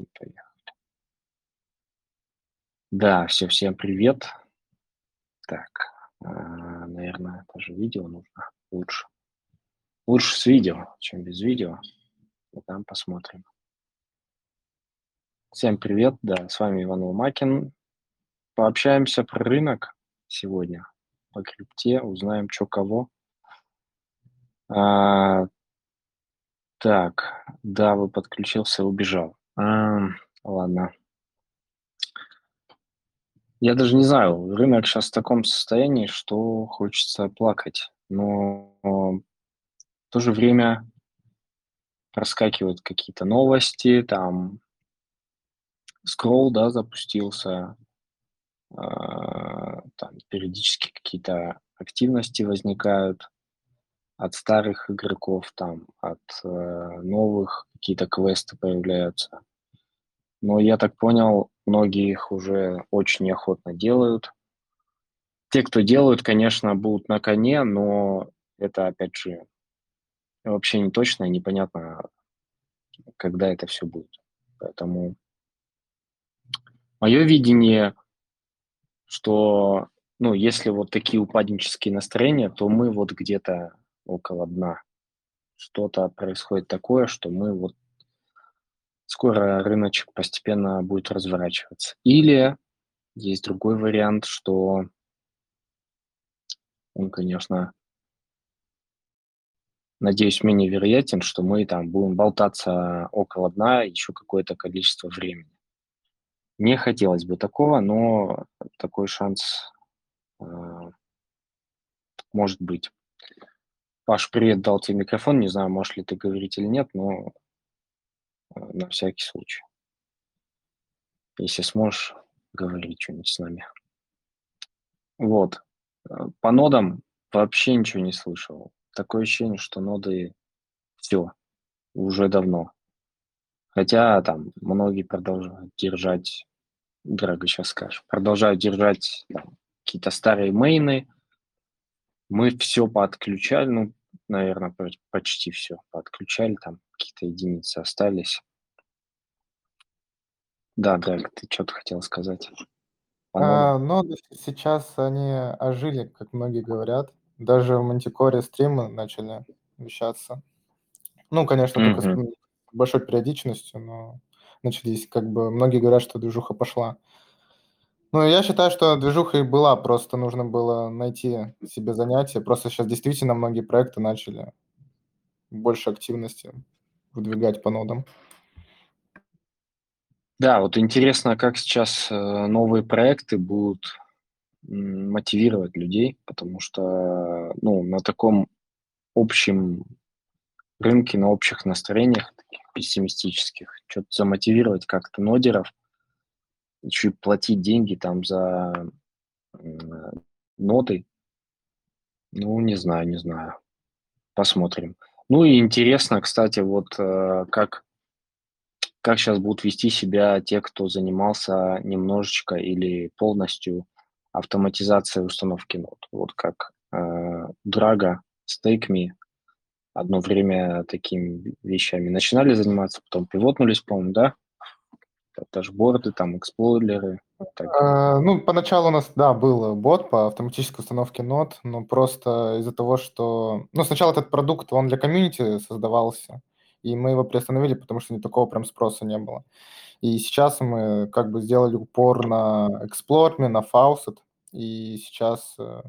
И поехали. Да, все, всем привет. Так, а, наверное, это же видео нужно лучше. Лучше с видео, чем без видео. И там посмотрим. Всем привет, да, с вами Иван Ломакин. Пообщаемся про рынок сегодня, по крипте, узнаем, что кого. А, так, да, вы подключился, убежал. А, ладно. Я даже не знаю, рынок сейчас в таком состоянии, что хочется плакать. Но в то же время проскакивают какие-то новости, там скролл, да, запустился, э, там периодически какие-то активности возникают от старых игроков, там, от э, новых какие-то квесты появляются. Но я так понял, многие их уже очень неохотно делают. Те, кто делают, конечно, будут на коне, но это, опять же, вообще не точно и непонятно, когда это все будет. Поэтому мое видение, что, ну, если вот такие упаднические настроения, то мы вот где-то около дна. Что-то происходит такое, что мы вот скоро рыночек постепенно будет разворачиваться. Или есть другой вариант, что он, конечно, надеюсь, менее вероятен, что мы там будем болтаться около дна еще какое-то количество времени. Не хотелось бы такого, но такой шанс э, может быть. Паш, привет, дал тебе микрофон. Не знаю, можешь ли ты говорить или нет, но на всякий случай. Если сможешь, говори что-нибудь с нами. Вот. Э, по нодам вообще ничего не слышал. Такое ощущение, что ноды все, уже давно. Хотя там многие продолжают держать, дорого сейчас скажешь, продолжают держать какие-то старые мейны. Мы все подключали, ну, наверное, почти все подключали, там какие-то единицы остались. Да, Драг, ты что-то хотел сказать? А, ноды сейчас они ожили, как многие говорят. Даже в Мантикоре стримы начали вещаться. Ну, конечно, только с большой периодичностью, но начались, как бы, многие говорят, что движуха пошла. Ну, я считаю, что движуха и была, просто нужно было найти себе занятие. Просто сейчас действительно многие проекты начали больше активности выдвигать по нодам. Да, вот интересно, как сейчас э, новые проекты будут мотивировать людей, потому что ну, на таком общем рынке, на общих настроениях, таких пессимистических, что-то замотивировать как-то нодеров, еще и платить деньги там за ноты. Ну, не знаю, не знаю. Посмотрим. Ну и интересно, кстати, вот э, как, как сейчас будут вести себя те, кто занимался немножечко или полностью автоматизацией установки нод. Вот как э, Drago, StakeMe одно время такими вещами начинали заниматься, потом пивотнулись, по-моему, да? Дашборды, там, эксплореры. Так. А, ну, поначалу у нас, да, был бот по автоматической установке нод, но просто из-за того, что... Ну, сначала этот продукт, он для комьюнити создавался, и мы его приостановили, потому что ни такого прям спроса не было. И сейчас мы как бы сделали упор на Explore, на Faucet, и сейчас э,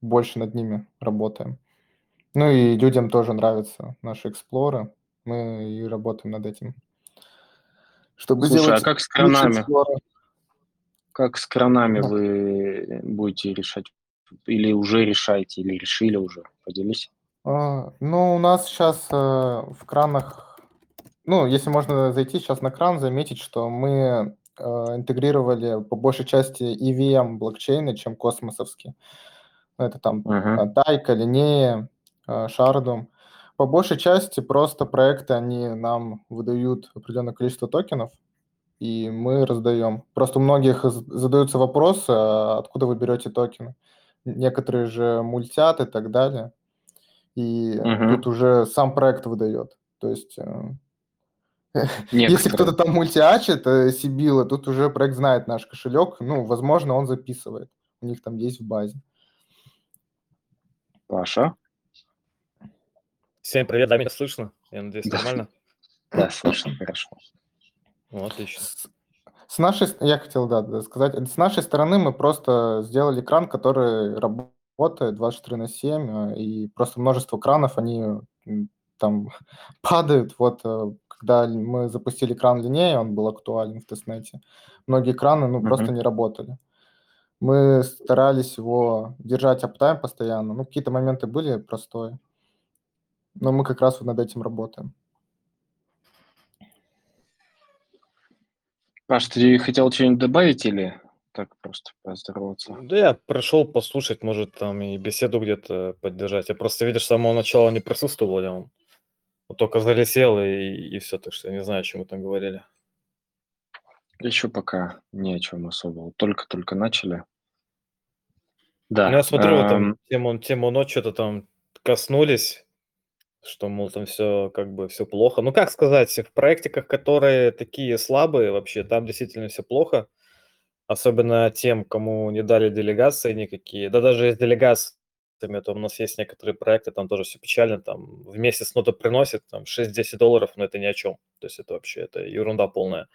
больше над ними работаем. Ну и людям тоже нравятся наши эксплоры. Мы и работаем над этим. Чтобы Слушай, а сделать а как с кранами? Как с кранами да. вы будете решать? Или уже решаете, или решили уже? Поделись. А, ну, у нас сейчас э, в кранах, ну, если можно зайти сейчас на кран, заметить, что мы э, интегрировали по большей части EVM блокчейны, чем космосовские. Это там uh-huh. Тайка, Линея, э, Шардум. По большей части просто проекты, они нам выдают определенное количество токенов, и мы раздаем. Просто у многих задаются вопросы, а откуда вы берете токены. Некоторые же мультят и так далее. И uh-huh. тут уже сам проект выдает. То есть э, Если кто-то там мультиачит э, Сибила, тут уже проект знает наш кошелек, ну, возможно, он записывает. У них там есть в базе. Паша? Всем привет, да, меня слышно? Я надеюсь, Да. нормально? Да, слышно, хорошо. Ну, отлично. С, нашей, я хотел, да, сказать, с нашей стороны мы просто сделали кран, который работает 24 на 7, э, и просто множество кранов, они там падают. Вот э, когда мы запустили кран линей, он был актуален в тестнете, многие краны, ну, просто Мгм. не работали. Мы старались его держать аптайм постоянно, ну, какие-то моменты были простое, но мы как раз вот над этим работаем. Паш, ты хотел что-нибудь добавить или так просто поздороваться? Да я пришел послушать, может, там и беседу где-то поддержать. Я просто, видишь, с самого начала не присутствовал, я вот только залетел и, и все, так что я не знаю, о чем мы там говорили. Еще пока ни о чем особо. Только-только начали. Ну, Да. я смотрю, вы там тему, тему ночь что-то там коснулись, что, мол, там все как бы все плохо. Ну, как сказать, в проектиках, которые такие слабые вообще, там действительно все плохо. Особенно тем, кому не дали делегации никакие. Да даже с делегациями, то у нас есть некоторые проекты, там тоже все печально, там в месяц нота приносит там 6-10 долларов, но это ни о чем. То есть это вообще это ерунда полная.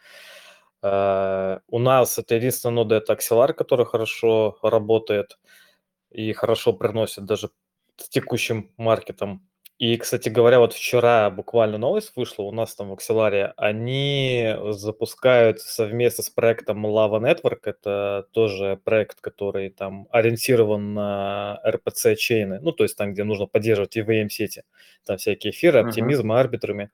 Э, У нас это единственная нода, это Axelar, который хорошо работает и хорошо приносит даже с текущим маркетом. И, кстати говоря, вот вчера буквально новость вышла у нас там в Axelar, они запускают совместно с проектом Lava Network, это тоже проект, который там ориентирован на RPC-чейны, ну, то есть там, где нужно поддерживать EVM-сети, там всякие эфиры, Мгм. оптимизмы, арбитрами.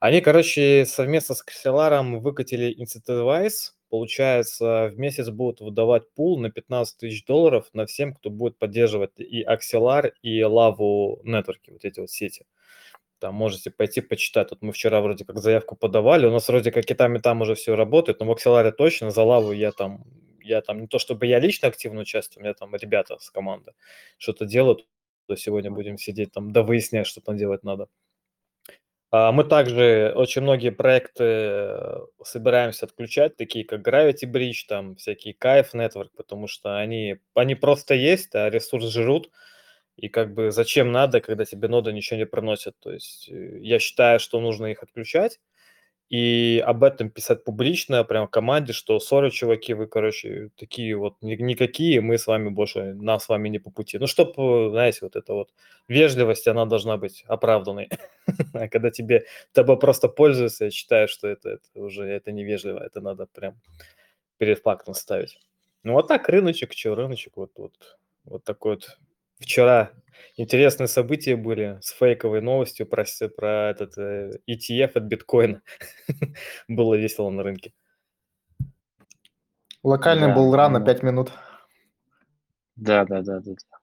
Они, короче, совместно с Axelar выкатили Incentivize, получается, в месяц будут выдавать пул на 15 тысяч долларов на всем, кто будет поддерживать и Axelar, и Lava Network, вот эти вот сети. Там можете пойти почитать. Тут мы вчера вроде как заявку подавали. У нас вроде как и там, и там уже все работает, но в Axelar точно, за Лаву я там, я там, не то чтобы я лично активно участвую, у меня там ребята с команды что-то делают, то сегодня будем сидеть там, да выяснять, что там делать надо. А, Мы также очень многие проекты э, собираемся отключать, такие как Gravity Bridge, там всякие Kайф Network, потому что они, они просто есть, а ресурс жрут, и как бы зачем надо, когда тебе нода ничего не приносит. То есть э, я считаю, что нужно их отключать, и об этом писать публично, прям команде, что сори, чуваки, вы, короче, такие вот ни- никакие, мы с вами больше, нас с вами не по пути. Ну, чтобы, знаете, вот эта вот вежливость, она должна быть оправданной. А когда тебе тобой просто пользуются, я считаю, что это, это уже это невежливо, это надо прям перед фактом ставить. Ну, вот так рыночек, что рыночек, вот, вот, вот такой вот. Вчера интересные события были с фейковой новостью про, про этот э, ETF от биткоина. Было весело на рынке. Локальный Да, был ран на ну. 5 минут. Да, да, да, да. да.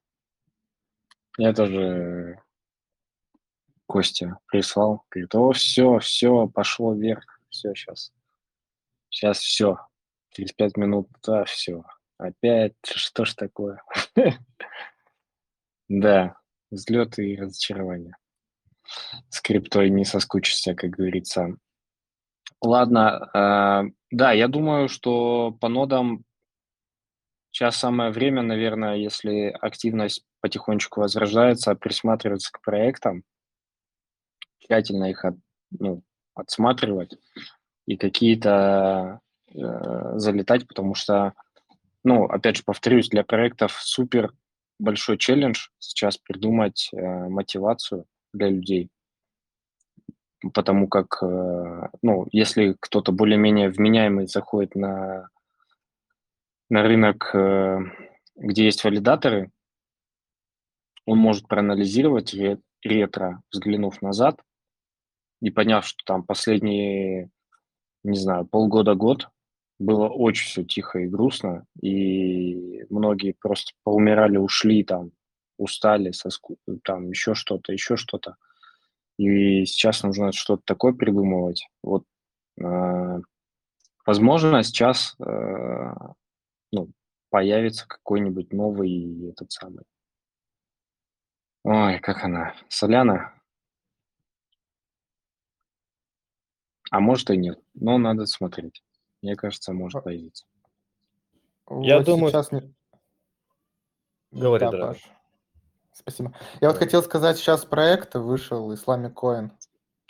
Я тоже Костя прислал. Говорит, о, все, все, пошло вверх. Все, сейчас. Сейчас все. Через пять минут, да, все. Опять, что ж такое? Да, взлеты и разочарования. С не соскучишься, как говорится. Ладно, э, да, я думаю, что по нодам сейчас самое время, наверное, если активность потихонечку возрождается, присматриваться к проектам, тщательно их от, ну, отсматривать и какие-то э, залетать, потому что, ну, опять же, повторюсь, для проектов супер большой челлендж сейчас придумать э, мотивацию для людей, потому как, э, ну, если кто-то более-менее вменяемый заходит на, на рынок, э, где есть валидаторы, он может проанализировать ре- ретро, взглянув назад и поняв, что там последние, не знаю, полгода-год было очень все тихо и грустно, и многие просто поумирали, ушли там, устали, соску... там еще что-то, еще что-то. И сейчас нужно что-то такое придумывать. Вот, э, возможно, сейчас э, ну, появится какой-нибудь новый этот самый. Ой, как она? Соляна? А может и нет, но надо смотреть. Мне кажется, А может появиться. Я Вот думаю сейчас не Говори, Да, дорогой. Паш. Спасибо. Я вот хотел сказать, сейчас проект вышел Islamic Coin.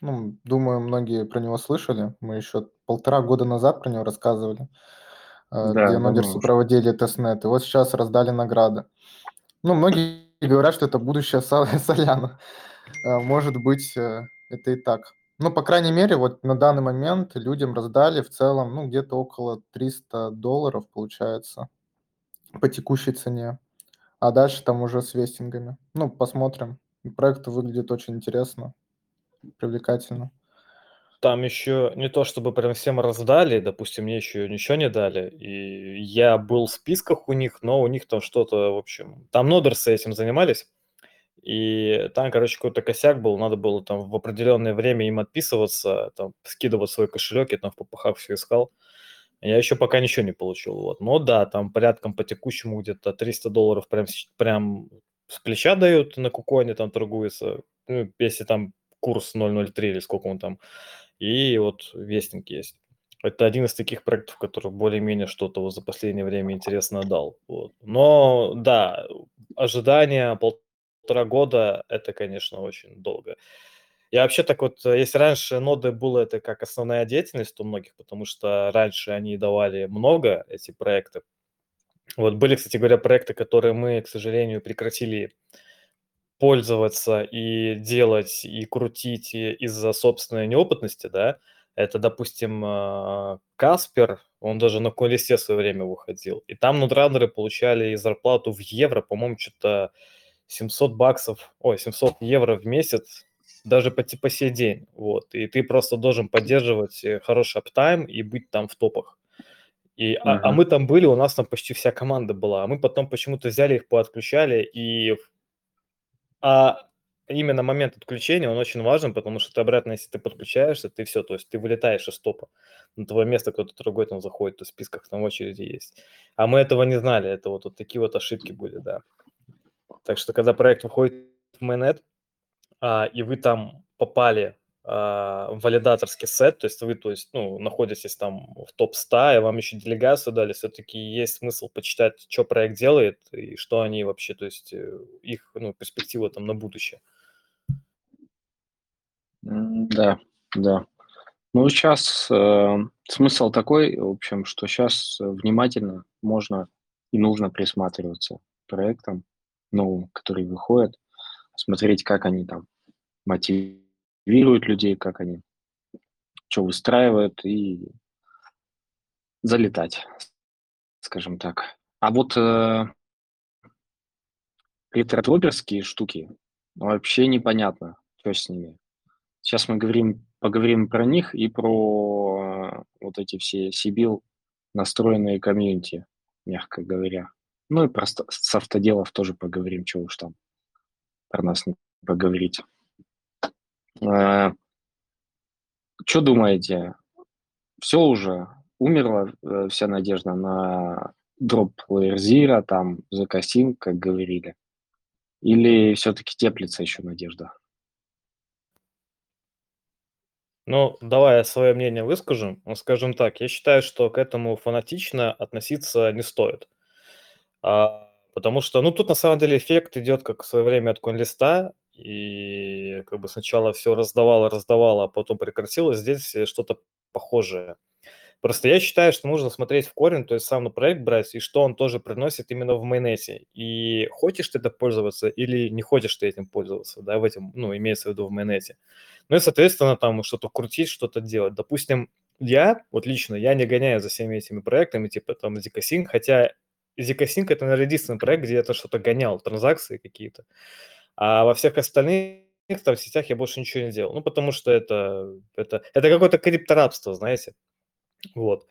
Ну, думаю, многие про него слышали. Мы еще полтора года назад про него рассказывали, э, Да, где нодерсы проводили тестнет. И вот сейчас раздали награды. Ну, многие говорят, что это будущее Со- Соляна. Э, Может быть, э, это и так. Ну, по крайней мере, вот на данный момент людям раздали в целом, ну, где-то около 300 долларов, получается, по текущей цене. А дальше там уже с вестингами. Ну, посмотрим. Проект выглядит очень интересно, привлекательно. Там еще не то чтобы прям всем раздали, допустим, мне еще ничего не дали. И я был в списках у них, но у них там что-то, в общем, там нодерсы этим занимались. И там, короче, какой-то косяк был, надо было там в определенное время им отписываться, там, скидывать свой кошелек, я там в попахах все искал. Я еще пока ничего не получил, вот. Но да, там порядком по текущему где-то 300 долларов прям, прям с плеча дают на куконе, там торгуется, ну, если там курс 0.03 или сколько он там, и вот вестинг есть. Это один из таких проектов, который более-менее что-то вот за последнее время интересно дал. Вот. Но да, ожидание полтора года, это, конечно, очень долго. Я вообще так вот, э, если раньше ноды было это как основная деятельность у многих, потому что раньше они давали много, эти проекты. Вот были, кстати говоря, проекты, которые мы, к сожалению, прекратили пользоваться и делать, и крутить из-за собственной неопытности, да. Это, допустим, а, Каспер, он даже на Коалисте в свое время выходил. И там нудранеры получали зарплату в евро, по-моему, что-то 700 баксов, ой, 700 евро в месяц, даже по, по сей день. Вот. И ты просто должен поддерживать э, хороший аптайм и быть там в топах. И, а, а Мгм. мы там были, у нас там почти вся команда была. А мы потом почему-то взяли их, поотключали. И а именно момент отключения, он очень важен, потому что ты обратно, если ты подключаешься, ты все, то есть ты вылетаешь из топа. На твое место кто-то другой там заходит, то в списках там очереди есть. А мы этого не знали, это вот, вот такие вот ошибки были, да. Так что, когда проект выходит в mainnet, а, и вы там попали а, в валидаторский сет, то есть вы, то есть, ну, находитесь там в топ-100, и вам еще делегацию дали, все-таки есть смысл почитать, что проект делает и что они вообще, то есть э, их, ну, перспектива там на будущее. Да, да. Ну, сейчас смысл такой, в общем, что сейчас внимательно можно и нужно присматриваться к проектам новым, которые выходят, смотреть, как они там мотивируют людей, как они что выстраивают и залетать, скажем так. А вот э, ретро-дроперские штуки вообще непонятно, что с ними. Сейчас мы говорим, поговорим про них и про э, вот эти все Сибил настроенные комьюнити, мягко говоря. Ну и про с автоделов тоже поговорим, что уж там про нас не поговорить. Что думаете? Все уже умерла э, вся надежда на дроп Zero, там, закосим, как говорили? Или все-таки теплится еще надежда? Ну, давай я свое мнение выскажу. Скажем так, я считаю, что к этому фанатично относиться не стоит. А, потому что, ну, тут на самом деле эффект идет как в свое время от конлиста, и как бы сначала все раздавало, раздавало, а потом прекратилось. Здесь э, что-то похожее. Просто я считаю, что нужно смотреть в корень, то есть сам проект брать, и что он тоже приносит именно в майонете. И хочешь ты это пользоваться или не хочешь ты этим пользоваться, да, в этом, ну, имеется в виду в майонете. Ну и, соответственно, там что-то крутить, что-то делать. Допустим, я, вот лично, я не гоняю за всеми этими проектами, типа там ZK хотя ZK это, наверное, единственный проект, где я это что-то гонял, транзакции какие-то. А во всех остальных там сетях я больше ничего не делал. Ну, потому что это, это, это какое-то крипторабство, знаете. Вот.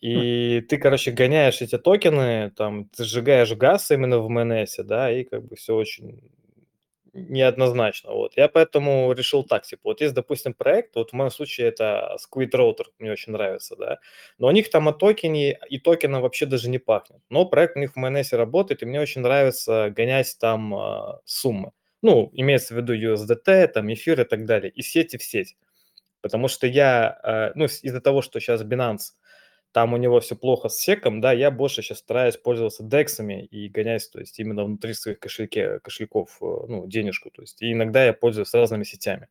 И ты, короче, гоняешь эти токены, там, ты сжигаешь газ именно в МНС, да, и как бы все очень неоднозначно. Вот. Я поэтому решил так, типа, вот есть, допустим, проект, вот в моем случае это Squid Router, мне очень нравится, да, но у них там о токене и токеном вообще даже не пахнет. Но проект у них в МНС работает, и мне очень нравится гонять там э, суммы. Ну, имеется в виду USDT, там, эфир и так далее, и сети в сеть. Потому что я, э, ну, из-за того, что сейчас Binance, там у него все плохо с секом, да, я больше сейчас стараюсь пользоваться дексами и гонять, то есть именно внутри своих кошельке, кошельков, э, ну, денежку, то есть и иногда я пользуюсь разными сетями.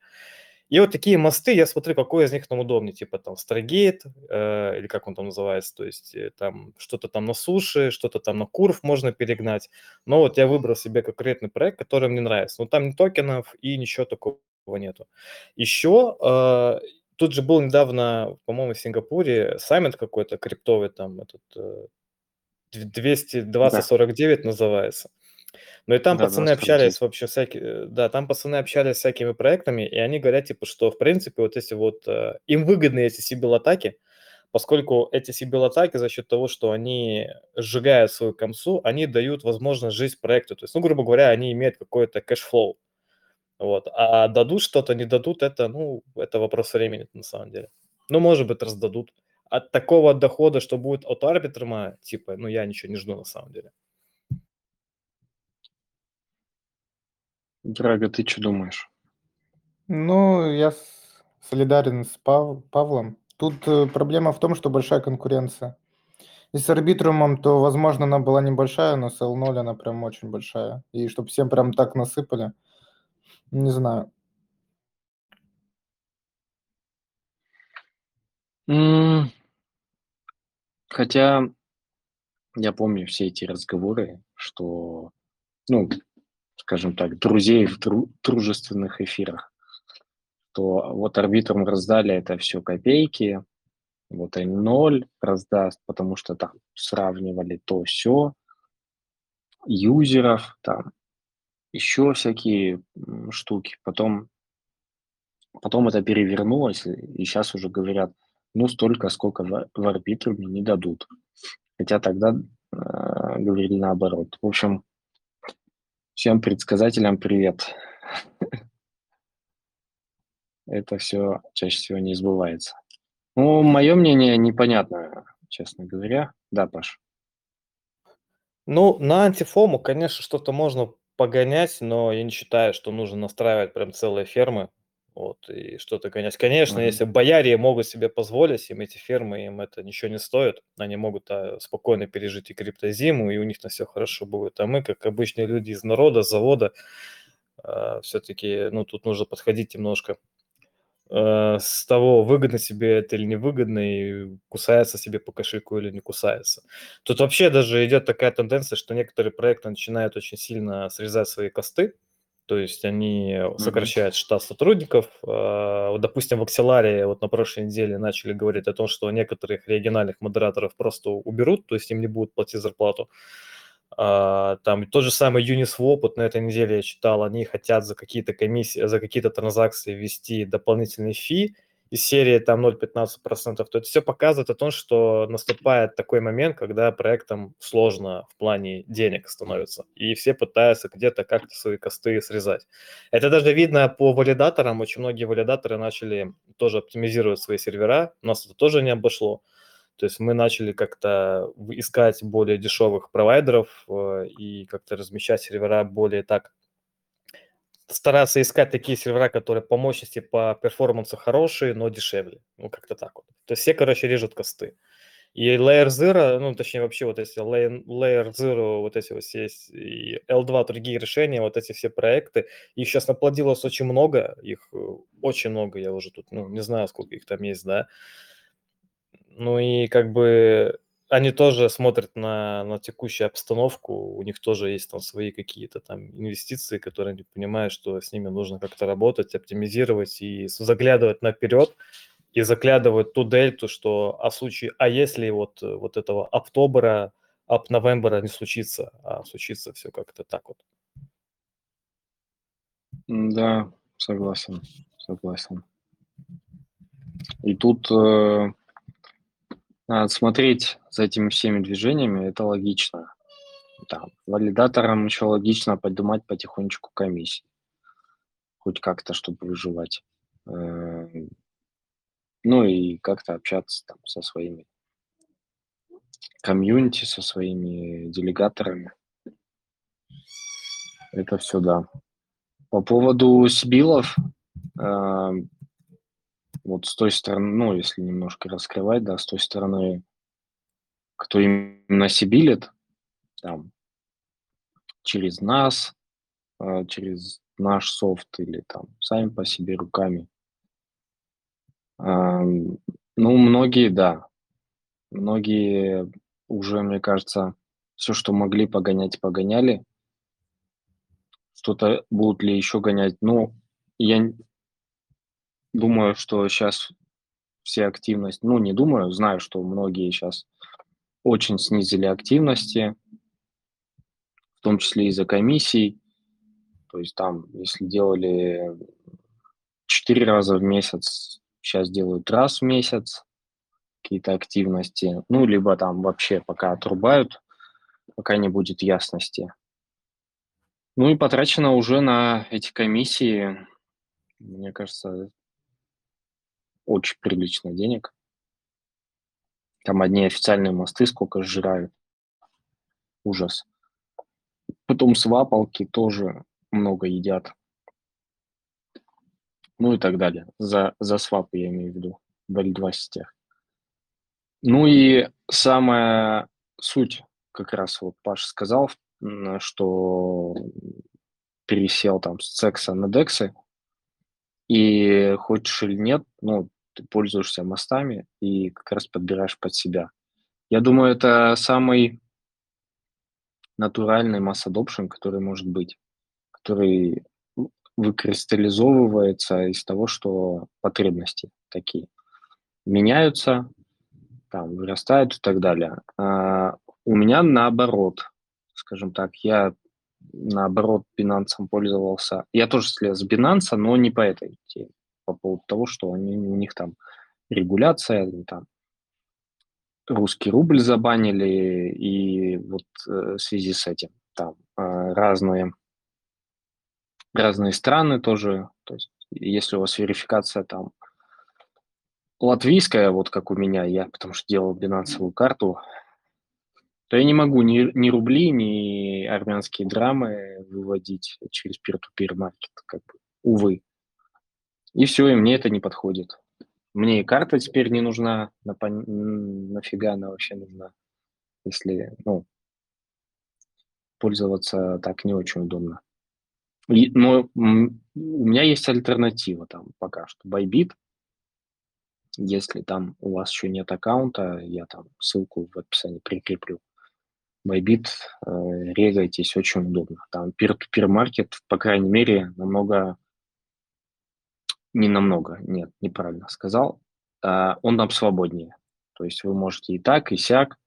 И вот такие мосты, я смотрю, какой из них нам удобнее, типа там Stargate, э, или как он там называется, то есть э, там что-то там на суше, что-то там на курв можно перегнать. Но вот я выбрал себе конкретный проект, который мне нравится. Но там ни токенов и ничего такого нету. Еще э, тут же был недавно, по-моему, в Сингапуре саммит какой-то криптовый, там этот э, 220-49 да. называется. Ну и там да, пацаны общались вообще всякие, да, там пацаны общались с всякими проектами, и они говорят, типа, что, в принципе, вот если вот э, им выгодны эти сибил-атаки, поскольку эти сибил-атаки за счет того, что они сжигают свою комсу, они дают возможность жить проекту. То есть, ну, грубо говоря, они имеют какой-то cash flow. Вот. А дадут что-то, не дадут, это, ну, это вопрос времени на самом деле. Ну, может быть, раздадут. От такого дохода, что будет от арбитрума, типа, ну, я ничего не жду на самом деле. Драго, ты что думаешь? Ну, я солидарен с Пав- Павлом. Тут э, проблема в том, что большая конкуренция. И с арбитрумом, то, возможно, она была небольшая, но с L0 она прям очень большая. И чтобы всем прям так насыпали, не знаю. Хотя я помню все эти разговоры, что, ну, скажем так, друзей в дру- дружественных эфирах, то вот арбитрам раздали это все копейки, вот и ноль раздаст, потому что там сравнивали то все юзеров, там еще всякие штуки. Потом, потом это перевернулось, и сейчас уже говорят, ну, столько, сколько в, в не дадут. Хотя тогда э, говорили наоборот. В общем, Всем предсказателям привет. Это все чаще всего не сбывается. Ну, мое мнение непонятно, честно говоря. Да, Паш. Ну, на антифому, конечно, что-то можно погонять, но я не считаю, что нужно настраивать прям целые фермы. Вот, и что-то гонять. Конечно, mm-hmm. если бояре могут себе позволить, им эти фермы, им это ничего не стоит, они могут а, спокойно пережить и криптозиму, и у них на все хорошо будет. А мы, как обычные люди из народа, завода, а, все-таки, ну, тут нужно подходить немножко с того, выгодно себе это или невыгодно, и кусается себе по кошельку или не кусается. Тут вообще даже идет такая тенденция, что некоторые проекты начинают очень сильно срезать свои косты, то есть они сокращают mm-hmm. штат сотрудников. А, допустим, в Axelar вот на прошлой неделе начали говорить о том, что некоторых региональных модераторов просто уберут, то есть им не будут платить зарплату. А, там тот же самый Uniswap, вот на этой неделе я читал, они хотят за какие-то комиссии, за какие-то транзакции ввести дополнительный фи, из серии там 0,15%, то это все показывает о том, что наступает такой момент, когда проектам сложно в плане денег становится, и все пытаются где-то как-то свои косты срезать. Это даже видно по валидаторам, очень многие валидаторы начали тоже оптимизировать свои сервера, нас это тоже не обошло, то есть мы начали как-то искать более дешевых провайдеров э, и как-то размещать сервера более так стараться искать такие сервера, которые по мощности, по перформансу хорошие, но дешевле. Ну, как-то так вот. То есть все, короче, режут косты. И Layer Zero, ну, точнее, вообще вот эти Layer, Zero, вот эти вот все, и L2, другие решения, вот эти все проекты, их сейчас наплодилось очень много, их э, очень много, я уже тут, ну, не знаю, сколько их там есть, да. Ну и как бы они тоже смотрят на, на текущую обстановку, у них тоже есть там свои какие-то там инвестиции, которые они понимают, что с ними нужно как-то работать, оптимизировать и заглядывать наперед, и заглядывать ту дельту, что а случае, а если вот, вот этого октября, ап новembra не случится, а случится все как-то так вот. Да, согласен, согласен. И тут э, смотреть за этими всеми движениями, это логично. Там, валидаторам еще логично поднимать потихонечку комиссии. Хоть как-то, чтобы выживать. Э, ну и как-то общаться там со своими комьюнити, со своими делегаторами. Это все да. По поводу сбилов, э, вот с той стороны, ну, если немножко раскрывать, да, с той стороны, кто именно сибилит, там, через нас, э, через наш софт или там сами по себе руками. Ам, ну, многие, да. Многие уже, мне кажется, все, что могли погонять, погоняли. Что-то будут ли еще гонять? Ну, я думаю, что сейчас все активность, ну, не думаю, знаю, что многие сейчас очень снизили активности, в том числе из-за комиссий. То есть там, если делали четыре раза в месяц, сейчас делают раз в месяц какие-то активности. Ну, либо там вообще пока отрубают, пока не будет ясности. Ну и потрачено уже на эти комиссии, мне кажется, очень прилично денег. Там одни официальные мосты сколько сжирают. Ужас. Потом свапалки тоже много едят. Ну и так далее. За, за свапы я имею в виду. В L2 сетях. Ну и самая суть, как раз вот Паша сказал, что пересел там с секса на дексы, и хочешь или нет, ну, ты пользуешься мостами и как раз подбираешь под себя. Я думаю, это самый натуральный масс adoption, который может быть, который выкристаллизовывается из того, что потребности такие меняются, там, вырастают и так далее. А у меня наоборот, скажем так, я наоборот Binance пользовался. Я тоже слез с Binance, но не по этой теме, по поводу того, что они, у них там регуляция, там русский рубль забанили, и вот э, в связи с этим там э, разные, разные страны тоже, то есть если у вас верификация там латвийская, вот как у меня, я потому что делал бинансовую карту, то я не могу ни, ни рубли, ни армянские драмы выводить через peer-to-peer маркет, как бы, увы. И все, и мне это не подходит. Мне и карта теперь не нужна, на, нафига она вообще нужна, если, ну, пользоваться так не очень удобно. И, но у меня есть альтернатива там пока что. Bybit, если там у вас еще нет аккаунта, я там ссылку в описании прикреплю. Bybit, э, регайтесь, очень удобно. Там peer-to-peer маркет, по крайней мере, намного, не намного, нет, неправильно сказал, э, он там свободнее. То есть вы можете и так, и сяк,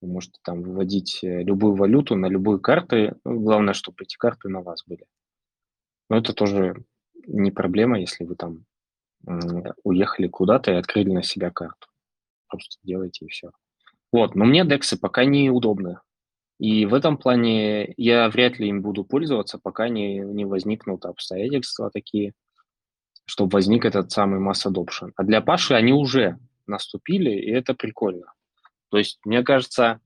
вы можете там выводить э, любую валюту на любые карты. Ну, главное, чтобы эти карты на вас были. Но это тоже не проблема, если вы там уехали куда-то и открыли на себя карту. Просто делайте и все. Вот, но мне дексы пока не удобны. И в этом плане я вряд ли им буду пользоваться, пока не, не возникнут обстоятельства такие, чтобы возник этот самый масс adoption. А для Паши они уже наступили, и это прикольно. То есть, мне кажется,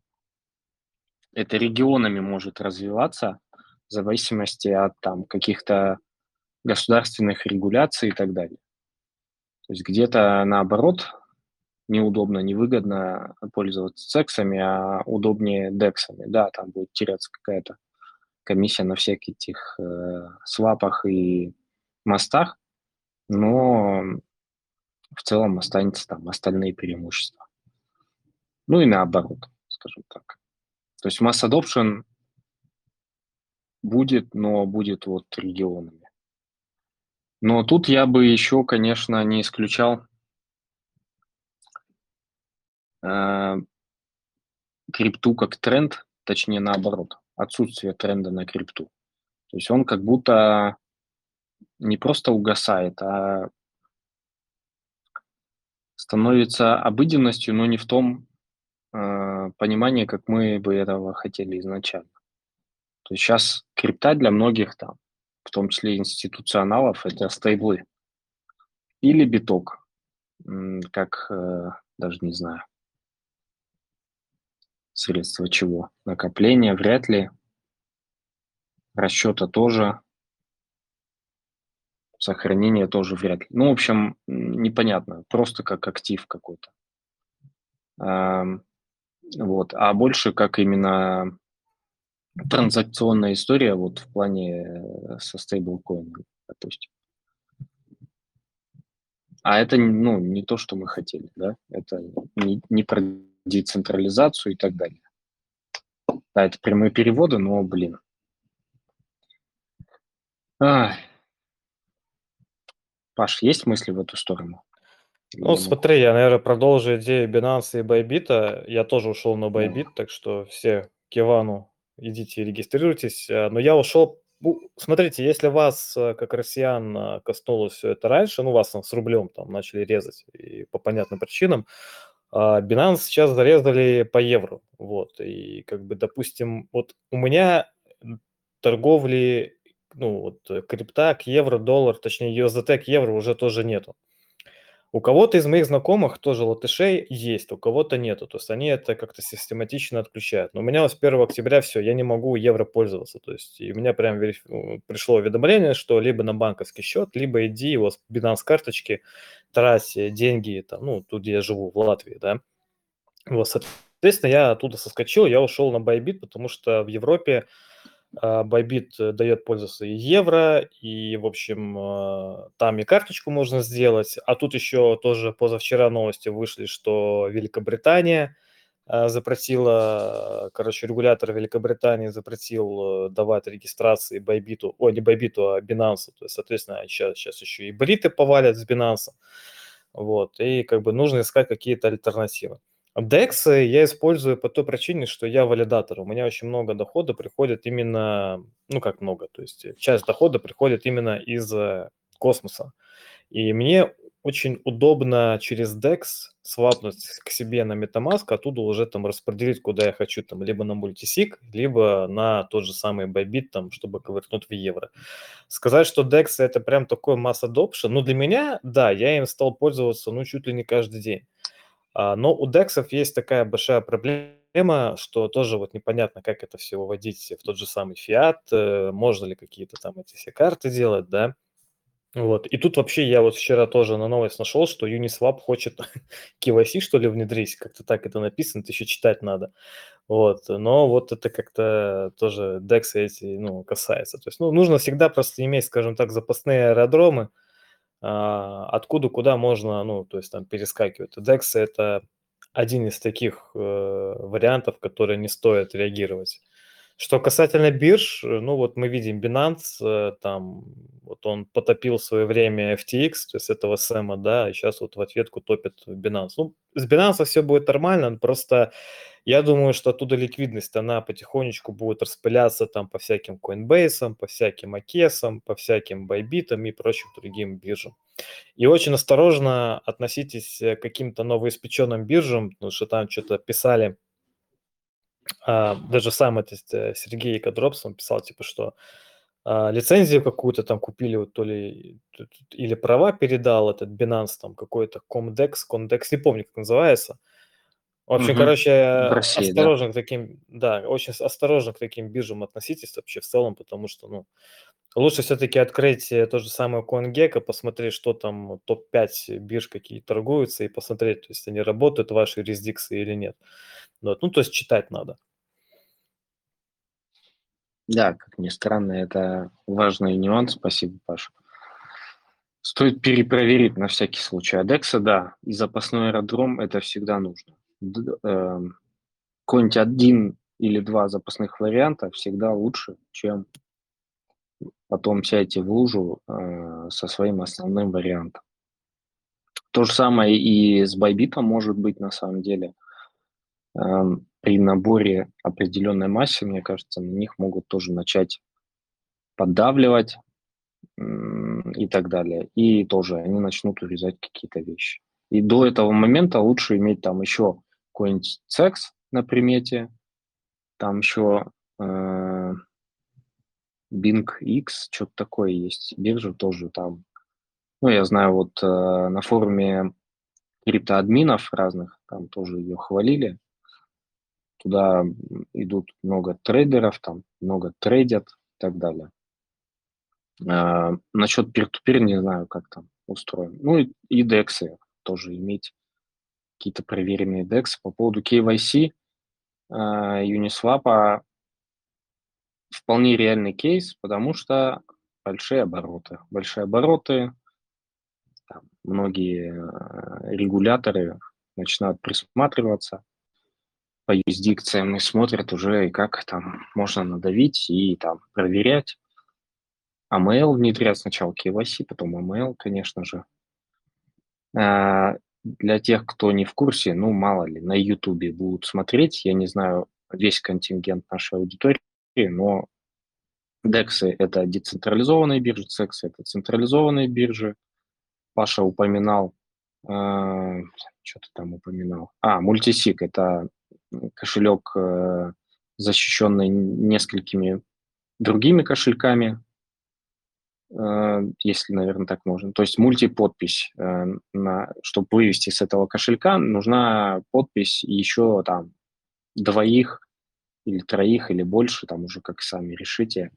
это регионами может развиваться в зависимости от там каких-то государственных регуляций и так далее. То есть где-то наоборот неудобно, невыгодно пользоваться сексами, а удобнее дексами. Да, там будет теряться какая-то комиссия на всяких этих э, свапах и мостах, но в целом останется там остальные преимущества. Ну и наоборот, скажем так. То есть масс adoption будет, но будет вот регионами. Но тут я бы еще, конечно, не исключал э, крипту как тренд, точнее наоборот, отсутствие тренда на крипту. То есть он как будто не просто угасает, а становится обыденностью, но не в том э, понимании, как мы бы этого хотели изначально. То есть сейчас крипта для многих там в том числе институционалов, это стейблы. Или биток, как, э, даже не знаю, средства чего. Накопления вряд ли, расчета тоже. Сохранение тоже вряд ли. Ну, в общем, непонятно. Просто как актив какой-то. Вот. А больше как именно транзакционная история вот в плане э, со стейблкоином, допустим. А это ну, не то, что мы хотели, да? Это не, не про децентрализацию и так далее. Да, это прямые переводы, но, блин. Ай. Паш, есть мысли в эту сторону? Ну, смотри, я, наверное, продолжу идею Binance и Bybit. Я тоже ушел на Bybit, так что все к Ивану идите регистрируйтесь. Э, но я ушел... Смотрите, если вас, э, как россиян, э, коснулось все это раньше, ну, вас там с рублем там начали резать и по понятным причинам, Binance сейчас зарезали по евро. Вот, и как бы, допустим, вот у меня торговли, ну, вот крипта к евро, доллар, точнее, USDT к евро уже тоже нету. У кого-то из моих знакомых тоже латышей есть, у кого-то нету. То есть они это как-то систематично отключают. Но у меня с 1 октября все, я не могу евро пользоваться. То есть у меня прям пришло уведомление, что либо на банковский счет, либо иди его с Binance карточки, трать деньги, там, ну, тут, я живу, в Латвии, да. Вот, соответственно, я оттуда соскочил, я ушел на Bybit, потому что в Европе Bybit э, дает пользоваться и евро, и, в общем, а, там и карточку можно сделать. А тут еще тоже позавчера новости вышли, что Великобритания а, запретила, короче, регулятор Великобритании запретил э, давать регистрации Bybit, о, не Bybit, а Binance. То есть, соответственно, сейчас, сейчас еще и бриты повалят с Binance. Вот, и как бы нужно искать какие-то альтернативы. DEX я использую по той причине, что я валидатор. У меня очень много дохода приходит именно, ну как много, то есть часть дохода приходит именно из э, космоса. И мне очень удобно через DEX свапнуть к себе на MetaMask, оттуда уже там распределить, куда я хочу, там, либо на Multisig, либо на тот же самый Bybit, там, чтобы конвертнуть в евро. Сказать, что DEX это прям такой масс adoption, ну, для меня, да, я им стал пользоваться, ну, чуть ли не каждый день. А, но у DEX есть такая большая проблема, что тоже вот непонятно, как это все выводить в тот же самый фиат, э, можно ли какие-то там эти все карты делать, да. Вот. И тут вообще я вот вчера тоже на новость нашел, что Uniswap хочет KYC, что ли, внедрить. Как-то так это написано, это еще читать надо. Вот. Но вот это как-то тоже DEX эти, ну, касается. То есть, ну, нужно всегда просто иметь, скажем так, запасные аэродромы, откуда куда можно, ну, то есть там перескакивать. DEX – это один из таких э, вариантов, которые не стоит реагировать. Что касательно бирж, ну вот мы видим Binance, э, там вот он потопил в свое время FTX, то есть этого Сэма, да, и сейчас вот в ответку топит Binance. Ну, с Binance все будет нормально, просто я думаю, что оттуда ликвидность, она потихонечку будет распыляться там по всяким Coinbase, по всяким Акесам, по всяким Bybit и прочим другим биржам. И очень осторожно относитесь к каким-то новоиспеченным биржам, потому что там что-то писали, а, даже сам этот э, Сергей Кадропс, он писал, типа, что а, лицензию какую-то там купили, вот то ли, или права передал этот Binance, там какой-то Comdex, Condex, не помню, как называется. В общем, угу. короче, России, осторожно да. к таким, да, очень осторожно к таким биржам относитесь вообще в целом, потому что, ну, лучше все-таки открыть э, то же самое CoinGecko, посмотреть, что там топ-5 бирж какие торгуются, и посмотреть, то есть они работают, ваши юрисдикции или нет. Вот. Ну, то есть читать надо. Да, как ни странно, это важный нюанс. Спасибо, Паша. Стоит перепроверить на всякий случай. Адекса, да, и запасной аэродром – это всегда нужно. Э, какой-нибудь один или два запасных варианта всегда лучше, чем потом сядете в лужу э, со своим основным вариантом. То же самое и с байбитом может быть на самом деле. Э, при наборе определенной массы, мне кажется, на них могут тоже начать поддавливать и так далее. И тоже они начнут урезать какие-то вещи. И до этого момента лучше иметь там еще какой-нибудь секс на примете, там еще э, Bing X, что-то такое есть, биржа тоже там. Ну, я знаю, вот э, на форуме криптоадминов разных, там тоже ее хвалили. Туда идут много трейдеров, там много трейдят и так далее. А, насчет peer-to-peer не знаю, как там устроен. Ну и, и DEX тоже иметь какие-то проверенные DEX. По поводу KYC, а, Uniswap вполне реальный кейс, потому что большие обороты. Большие обороты, там, многие э, регуляторы начинают присматриваться по юрисдикциям и смотрят уже, и как там можно надавить и там проверять. AML внедрять сначала KYC, потом AML, конечно же. Для тех, кто не в курсе, ну, мало ли, на YouTube будут смотреть, я не знаю весь контингент нашей аудитории, но DEX – это децентрализованные биржи, CEX – это централизованные биржи. Паша упоминал, э, что то там упоминал. А, мультисик – это кошелек, э, защищенный несколькими другими кошельками, если, наверное, так можно. То есть мультиподпись. Э, на, чтобы вывести с этого кошелька, нужна подпись еще там двоих или троих или больше, там уже как сами решите,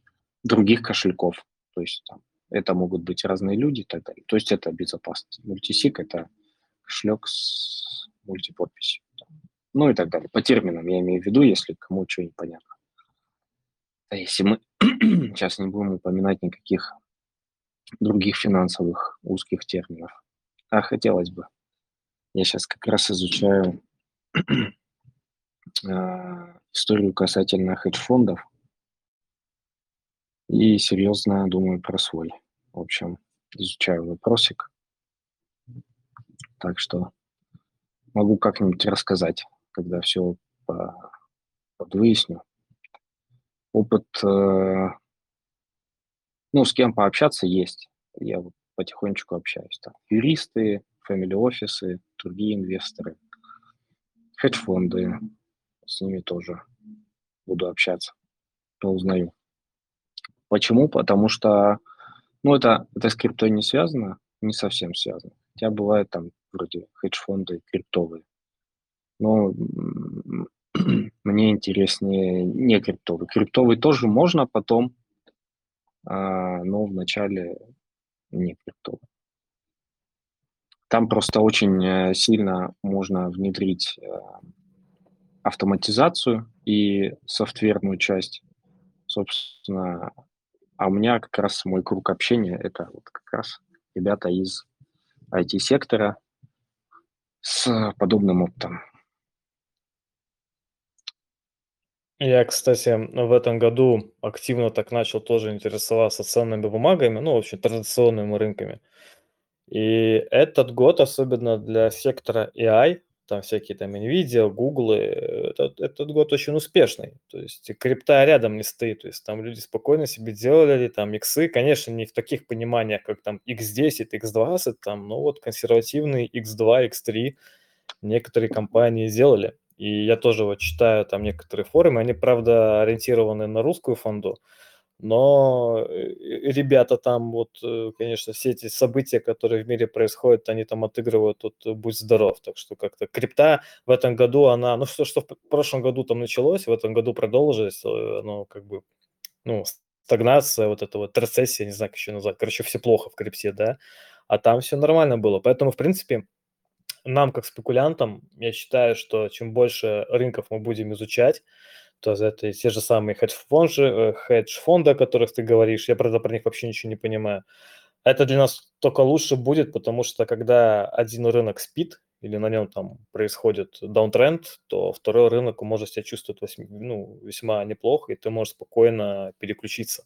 других кошельков. То есть там, это могут быть разные люди и так далее. То есть это безопасность. Мультисик – это кошелек с мультиподписью. Ну и так далее. По терминам я имею в виду, если кому что непонятно. А если мы сейчас не будем упоминать никаких других финансовых узких терминов. А хотелось бы. Я сейчас как раз изучаю а, историю касательно хедж-фондов и серьезно думаю про свой. В общем, изучаю вопросик. Так что могу как-нибудь рассказать, когда все по, подвыясню. Опыт, э, ну, с кем пообщаться есть. Я вот потихонечку общаюсь. Там юристы, family офисы, другие инвесторы, хедж-фонды. С ними тоже буду общаться, узнаю. Почему? Потому что, ну, это, это с криптой не связано, не совсем связано. Хотя бывает там вроде хедж-фонды криптовые. Но мне интереснее не криптовый. Криптовый тоже можно потом, но вначале не криптовый. Там просто очень э, сильно можно внедрить э, автоматизацию и софтверную часть. Собственно, а у меня как раз мой круг общения – это вот как раз ребята из IT-сектора с подобным опытом. Я, кстати, в этом году активно так начал тоже интересоваться ценными бумагами, ну, в общем, традиционными рынками. И этот год, особенно для сектора AI, там всякие там NVIDIA, Google, этот, этот год очень успешный. То есть крипта рядом не стоит. То есть там люди спокойно себе делали там иксы, конечно, не в таких пониманиях, как там X10, X20, там, но вот консервативный X2, X3 некоторые компании сделали. И я тоже вот читаю там некоторые форумы, они, правда, ориентированы на русскую фонду, но э, ребята там вот, э, конечно, все эти события, которые в мире происходят, они там отыгрывают тут э, «Будь здоров». Так что как-то крипта в этом году, она, ну что, что в прошлом году там началось, в этом году продолжилось, ну как бы, ну, стагнация, вот эта вот рецессия, не знаю, как еще назвать. Короче, все плохо в крипте, да, а там все нормально было. Поэтому, в принципе, нам, как спекулянтам, я считаю, что чем больше рынков мы будем изучать, то есть это те же самые хедж-фонды, э, хедж-фонды, о которых ты говоришь. Я, правда, про них вообще ничего не понимаю. Это для нас только лучше будет, потому что когда один рынок спит, или на нем там происходит даунтренд, то второй рынок может себя чувствовать ну, весьма неплохо, и ты можешь спокойно переключиться.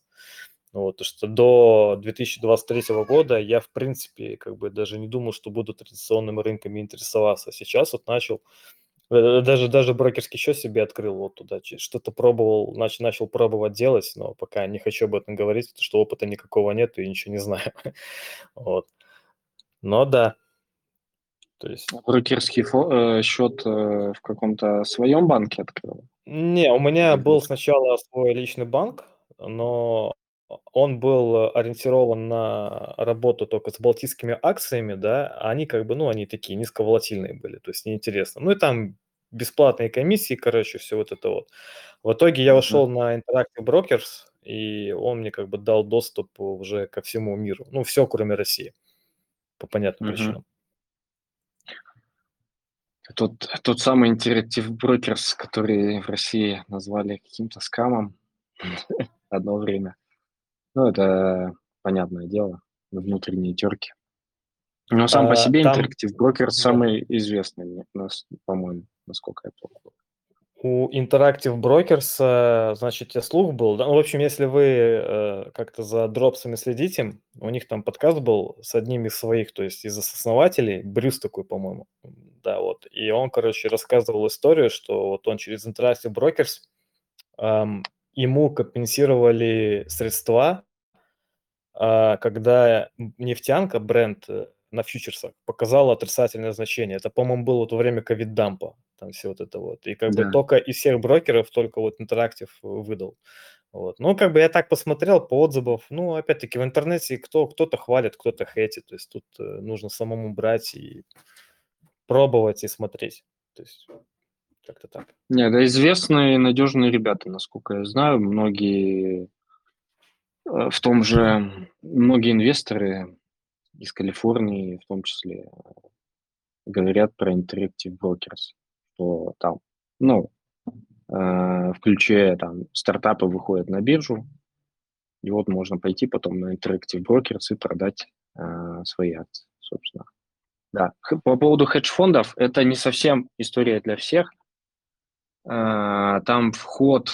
Вот, то что до 2023 года я, в принципе, как бы даже не думал, что буду традиционными рынками интересоваться. Сейчас вот начал Э, даже, даже брокерский счет себе открыл вот туда, что-то пробовал, нач, начал пробовать делать, но пока не хочу об этом говорить, потому что опыта никакого нет и ничего не знаю. вот. Но да. То есть... Брокерский фо- э, счет э, в каком-то своем банке открыл? Не, у меня был сначала свой личный банк, но он был ориентирован на работу только с балтийскими акциями, да, а они как бы, ну, они такие низковолатильные были, то есть неинтересно. Ну и там бесплатные комиссии, короче, все вот это вот. В итоге я ушел на Interactive Brokers, и он мне как бы дал доступ уже ко всему миру. Ну, все, кроме России. По понятным Мгм. причинам. Тот, тот самый Interactive Brokers, который в России назвали каким-то скамом одно время. Ну, это понятное дело, внутренние терки. Но сам по А, себе там, Interactive Brokers да. самый известный, нас- по-моему, насколько я помню. У Interactive Brokers, значит, слух был. да, Ну, в общем, если вы э, как-то за дропсами следите, у них там подкаст был с одним из своих, то есть из основателей, Брюс такой, по-моему, да, вот. И он, короче, рассказывал историю, что вот он через Interactive Brokers ам, ему компенсировали средства, а, когда нефтянка, бренд э, на фьючерсах показала отрицательное значение. Это, по-моему, было вот во время ковид-дампа, там все вот это вот. И как бы Да. только из всех брокеров только вот Interactive выдал. Вот. Ну, как бы я так посмотрел по отзывам. Ну, опять-таки, в интернете кто, кто-то хвалит, кто-то хейтит. То есть тут э, нужно самому брать и пробовать и смотреть. То есть как-то так. Не, да известные надежные ребята, насколько я знаю. Многие э, в том же, многие инвесторы из Калифорнии, в том числе, э, говорят про Interactive Brokers, что там, ну, э, включая там стартапы выходят на биржу, и вот можно пойти потом на Interactive Brokers и продать э, свои акции, собственно. Да. По поводу хедж-фондов, это не совсем история для всех. Э, Там вход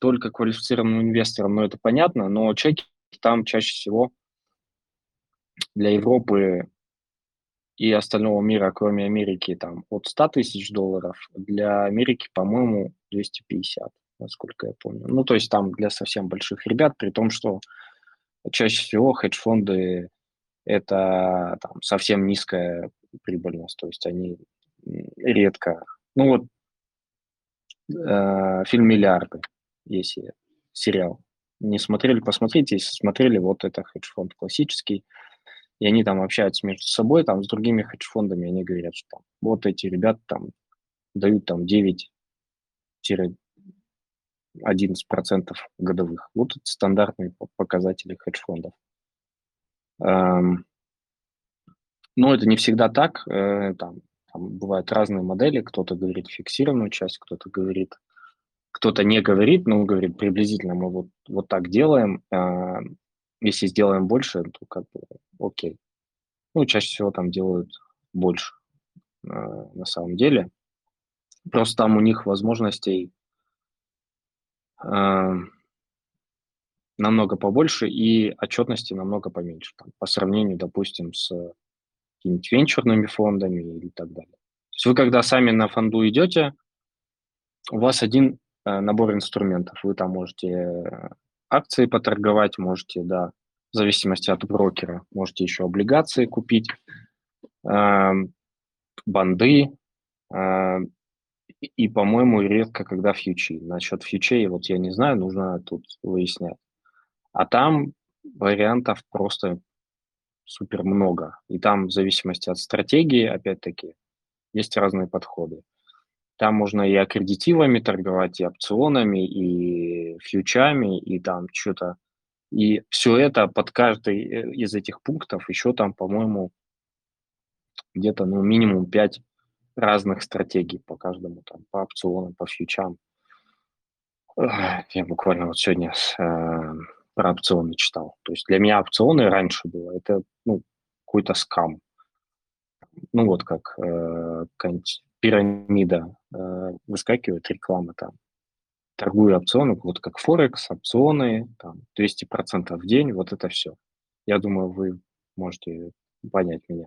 только квалифицированным инвесторам, но это понятно, но чеки там чаще всего для Европы и остального мира, кроме Америки, там от 100 тысяч долларов, для Америки, по-моему, 250, насколько я помню. Ну, то есть там для совсем больших ребят, при том, что чаще всего хедж-фонды это там совсем низкая прибыльность, то есть они редко, ну вот э, фильм «Миллиарды», если сериал не смотрели, посмотрите, если смотрели, вот это хедж-фонд классический, и они там общаются между собой, там с другими хедж-фондами, они говорят, что там, вот эти ребята там дают там 9-11% годовых. Вот это стандартные по- показатели хедж-фондов. Эм, Но это не всегда так. э, Там, там бывают разные модели. Кто-то говорит фиксированную часть, кто-то говорит, кто-то не говорит, но говорит приблизительно мы вот, вот так делаем. а, Если сделаем больше, то как бы окей. Ну, чаще всего там делают больше э, на самом деле. Просто там у них возможностей э, намного побольше и отчетности намного поменьше. Там, по сравнению, допустим, с какими-нибудь венчурными фондами или так далее. То есть вы когда сами на фонду идете, у вас один э, набор инструментов. Вы там можете э, акции поторговать, можете, да, в зависимости от брокера, можете еще облигации купить, э, банды, э, и, и, по-моему, редко когда фьючи. Насчет фьючей, вот я не знаю, нужно тут выяснять. А там вариантов просто супер много. И там в зависимости от стратегии, опять-таки, есть разные подходы. Там можно и аккредитивами торговать, и опционами, и фьючами, и там что-то. И все это под каждый э, из этих пунктов еще там, по-моему, где-то ну, минимум 5 разных стратегий по каждому, там, по опционам, по фьючам. Я буквально вот сегодня с, э, про опционы читал. То есть для меня опционы раньше было, это ну, какой-то скам. Ну вот как э, пирамида э, выскакивает, реклама там. Торгую опционы, вот как Форекс, опционы, там 200% в день, вот это все. Я думаю, вы можете понять меня.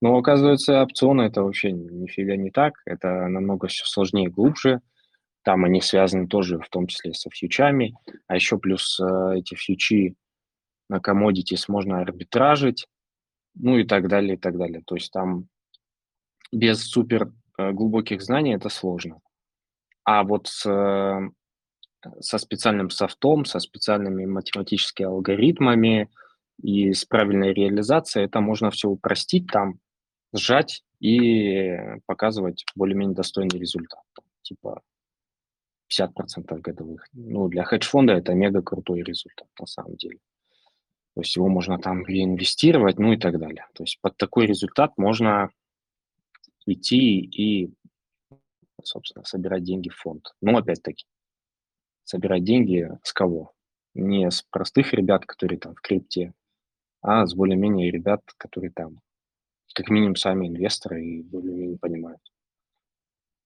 Но оказывается, опционы это вообще нифига не так, это намного все сложнее и глубже. Там они связаны тоже в том числе со фьючами, а еще плюс э, эти фьючи на commodities можно арбитражить, ну и так далее, и так далее. То есть там без супер э, глубоких знаний это сложно. А вот с, э, со специальным софтом, со специальными математическими алгоритмами и с правильной реализацией это можно все упростить там, сжать и показывать более-менее достойный результат. Типа 50% годовых. Ну, для хедж-фонда это мега крутой результат на самом деле. То есть его можно там реинвестировать, ну и так далее. То есть под такой результат можно идти и, собственно, собирать деньги в фонд. Но опять-таки, собирать деньги с кого? Не с простых ребят, которые там в крипте, а с более-менее ребят, которые там как минимум сами инвесторы и более-менее понимают.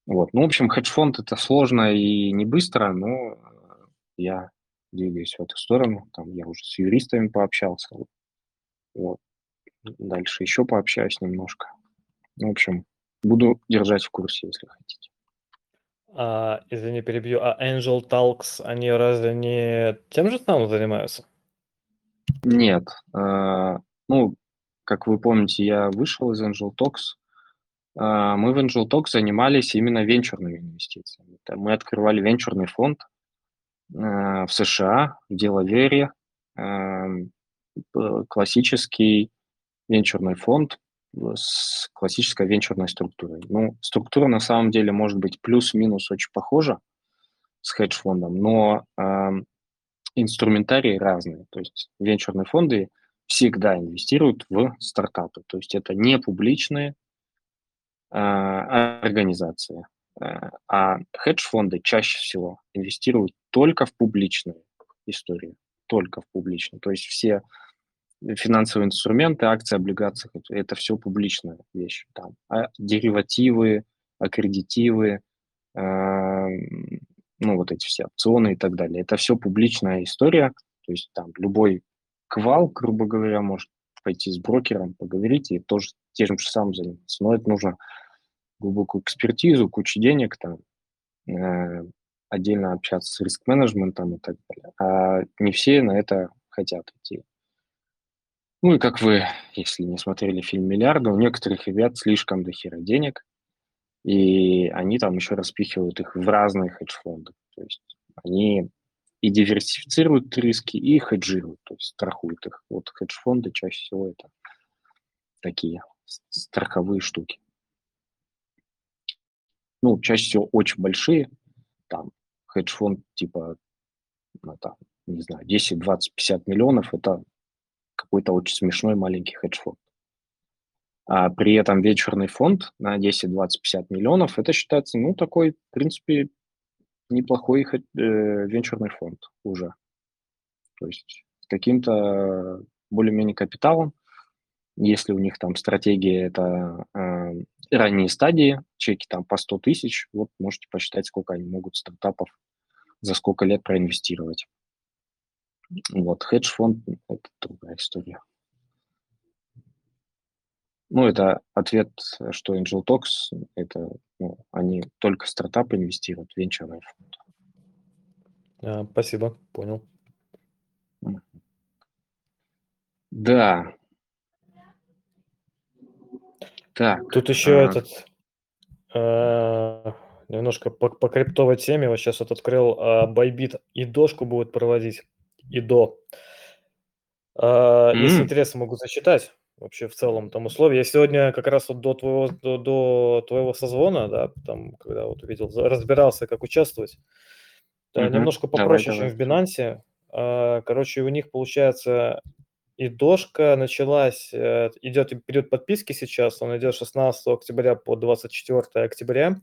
Вот. Ну, в общем, хедж-фонд это сложно и не быстро, но я двигаюсь в эту сторону. Там я уже с юристами пообщался. Вот. Дальше еще пообщаюсь немножко. В общем, буду держать в курсе, если хотите. А, извини, перебью. А Angel Talks, они разве не тем же самым занимаются? Нет. Э, ну, как вы помните, я вышел из Angel Talks. Э, мы в Angel Talks занимались именно венчурными инвестициями. Мы открывали венчурный фонд – Э, в США, в Делавере, классический венчурный фонд с классической венчурной структурой. Ну, структура на самом деле может быть плюс-минус очень похожа с хедж-фондом, но э, инструментарии разные. То есть венчурные фонды всегда инвестируют в стартапы. То есть это не публичные э, организации. Э, а хедж-фонды чаще всего инвестируют только в публичную историю, только в публичную. То есть все финансовые инструменты, акции, облигации, это все публичная вещь. Там, а деривативы, аккредитивы, э, ну вот эти все опционы и так далее. Это все публичная история. То есть там любой квал, грубо говоря, может пойти с брокером, поговорить и тоже тем же самым заниматься. Но это нужно глубокую экспертизу, кучу денег там, э, отдельно общаться с риск-менеджментом и так далее. А не все на это хотят идти. Ну и как вы, если не смотрели фильм «Миллиарды», у некоторых ребят слишком дохера денег, и они там еще распихивают их в разные хедж-фонды. То есть они и диверсифицируют риски, и хеджируют, то есть страхуют их. Вот хедж-фонды чаще всего это такие страховые штуки ну, чаще всего очень большие, там, хедж-фонд типа, ну, там, не знаю, 10, 20, 50 миллионов, это какой-то очень смешной маленький хедж-фонд. А при этом вечерный фонд на 10, 20, 50 миллионов, это считается, ну, такой, в принципе, неплохой э, венчурный фонд уже. То есть с каким-то более-менее капиталом, если у них там стратегия это э, ранние стадии, чеки там по 100 тысяч, вот можете посчитать, сколько они могут стартапов за сколько лет проинвестировать. Вот, хедж-фонд – это другая история. Ну, это ответ, что Angel Talks – это ну, они только в стартапы инвестируют, венчурный фонд. А, спасибо, понял. Да, так. Тут еще а... этот э, немножко по, по криптовой теме. Вот сейчас вот открыл э, Bybit и дошку будет проводить и до. Э, mm-hmm. Если интересно, могу зачитать вообще в целом там условия. Я сегодня как раз вот до твоего до, до твоего созвона, да, там когда вот увидел, разбирался, как участвовать. Mm-hmm. Немножко попроще, давай, чем давай. в Binance. Короче, у них получается и дошка началась, э, идет период подписки сейчас, он идет 16 октября по 24 октября.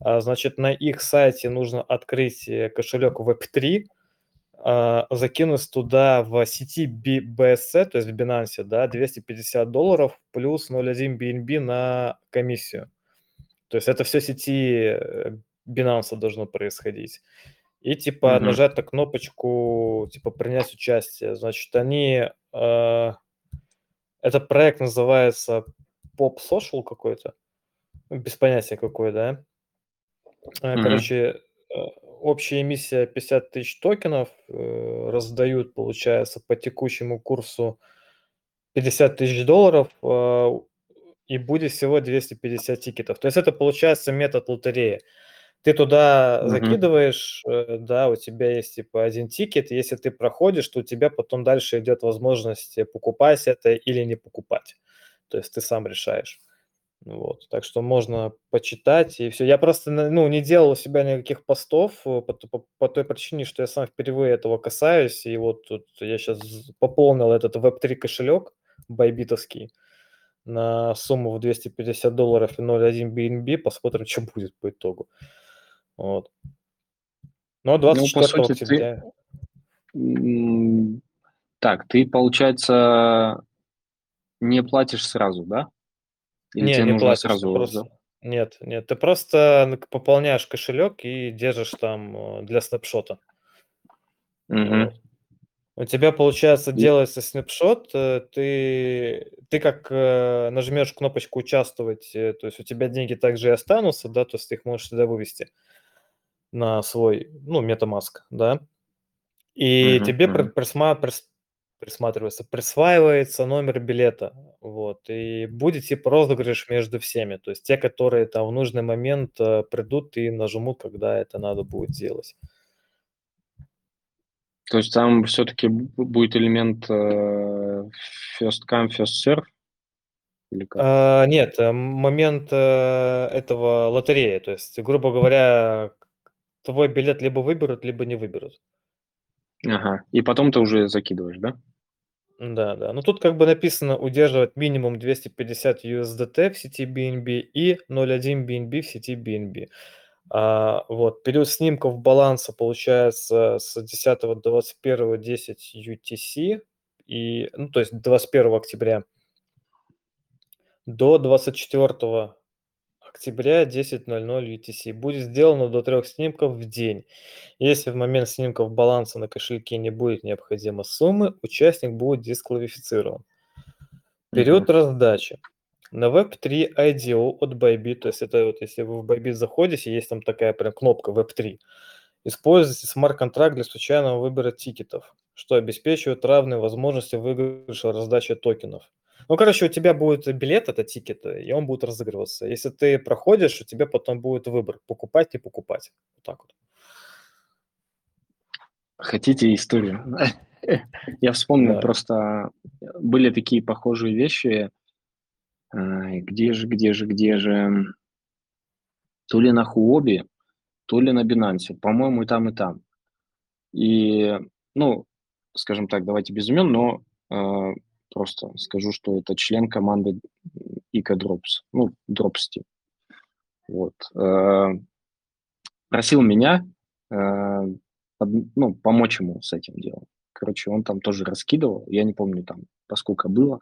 А, значит, на их сайте нужно открыть э, кошелек Web3, а, закинуть туда в сети BSC, то есть в Binance, да, 250 долларов плюс 0.1 BNB на комиссию. То есть это все сети э, Binance должно происходить и типа mm-hmm. нажать на кнопочку типа принять участие. Значит, они э, этот проект называется Pop Social какой-то, без понятия какой, да. Mm-hmm. Короче, э, общая эмиссия 50 тысяч токенов э, раздают, получается, по текущему курсу 50 тысяч долларов э, и будет всего 250 тикетов. То есть это получается метод лотереи. Ты туда угу. закидываешь, э, да, у тебя есть типа один тикет, если ты проходишь, то у тебя потом дальше идет возможность покупать это или не покупать. То есть ты сам решаешь. Вот, так что можно почитать и все. Я просто, ну, не делал у себя никаких постов э, по, по, по той причине, что я сам впервые этого касаюсь, и вот тут я сейчас пополнил этот Web3 кошелек байбитовский на сумму в 250 долларов и 0.1 BNB, посмотрим, что будет по итогу. Вот. Но 24 ну, сути, октября... Ты... Так, ты, получается, не платишь сразу, да? Или не, тебе не нужно платишь, сразу... Просто... Нет, нет, ты просто пополняешь кошелек и держишь там э, для снапшота. Угу. У тебя, получается, делается снапшот, э, ты, ты как э, нажмешь кнопочку «Участвовать», то есть у тебя деньги также и останутся, да, то есть ты их можешь сюда вывести на свой, ну, MetaMask, да, и угу, тебе угу. Присма, прис, присматривается, присваивается номер билета, вот, и будет типа розыгрыш между всеми, то есть те, которые там в нужный момент э, придут и нажмут, когда это надо будет сделать. То есть там все-таки будет элемент э, first come, first serve? А, нет, э, момент э, этого лотереи, то есть, грубо говоря, твой билет либо выберут, либо не выберут. Ага. И потом ты уже закидываешь, да? Да, да. Ну тут как бы написано удерживать минимум 250 USDT в сети BNB и 0.1 BNB в сети BNB. А, вот, период снимков баланса получается с 10 до 21 10 UTC, и, ну, то есть 21 октября до 24 октября 10.00 UTC. Будет сделано до трех снимков в день. Если в момент снимков баланса на кошельке не будет необходимой суммы, участник будет дисквалифицирован. Период mm-hmm. раздачи. На Web3 IDO от Bybit, то есть это вот если вы в Bybit заходите, есть там такая прям кнопка Web3. Используйте смарт-контракт для случайного выбора тикетов, что обеспечивает равные возможности выигрыша раздачи токенов. Ну, короче, у тебя будет билет, это тикет, и он будет разыгрываться. Если ты проходишь, у тебя потом будет выбор, покупать, не покупать. Вот так вот. Хотите историю? Я вспомнил, да. просто были такие похожие вещи. Где же, где же, где же? То ли на Хуоби, то ли на Бинансе. По-моему, и там, и там. И, ну, скажем так, давайте без имен, но а, Просто скажу, что это член команды Ика Drops, ну, Team. Вот. Э, просил меня э, ну, помочь ему с этим делом. Короче, он там тоже раскидывал, я не помню там, поскольку было.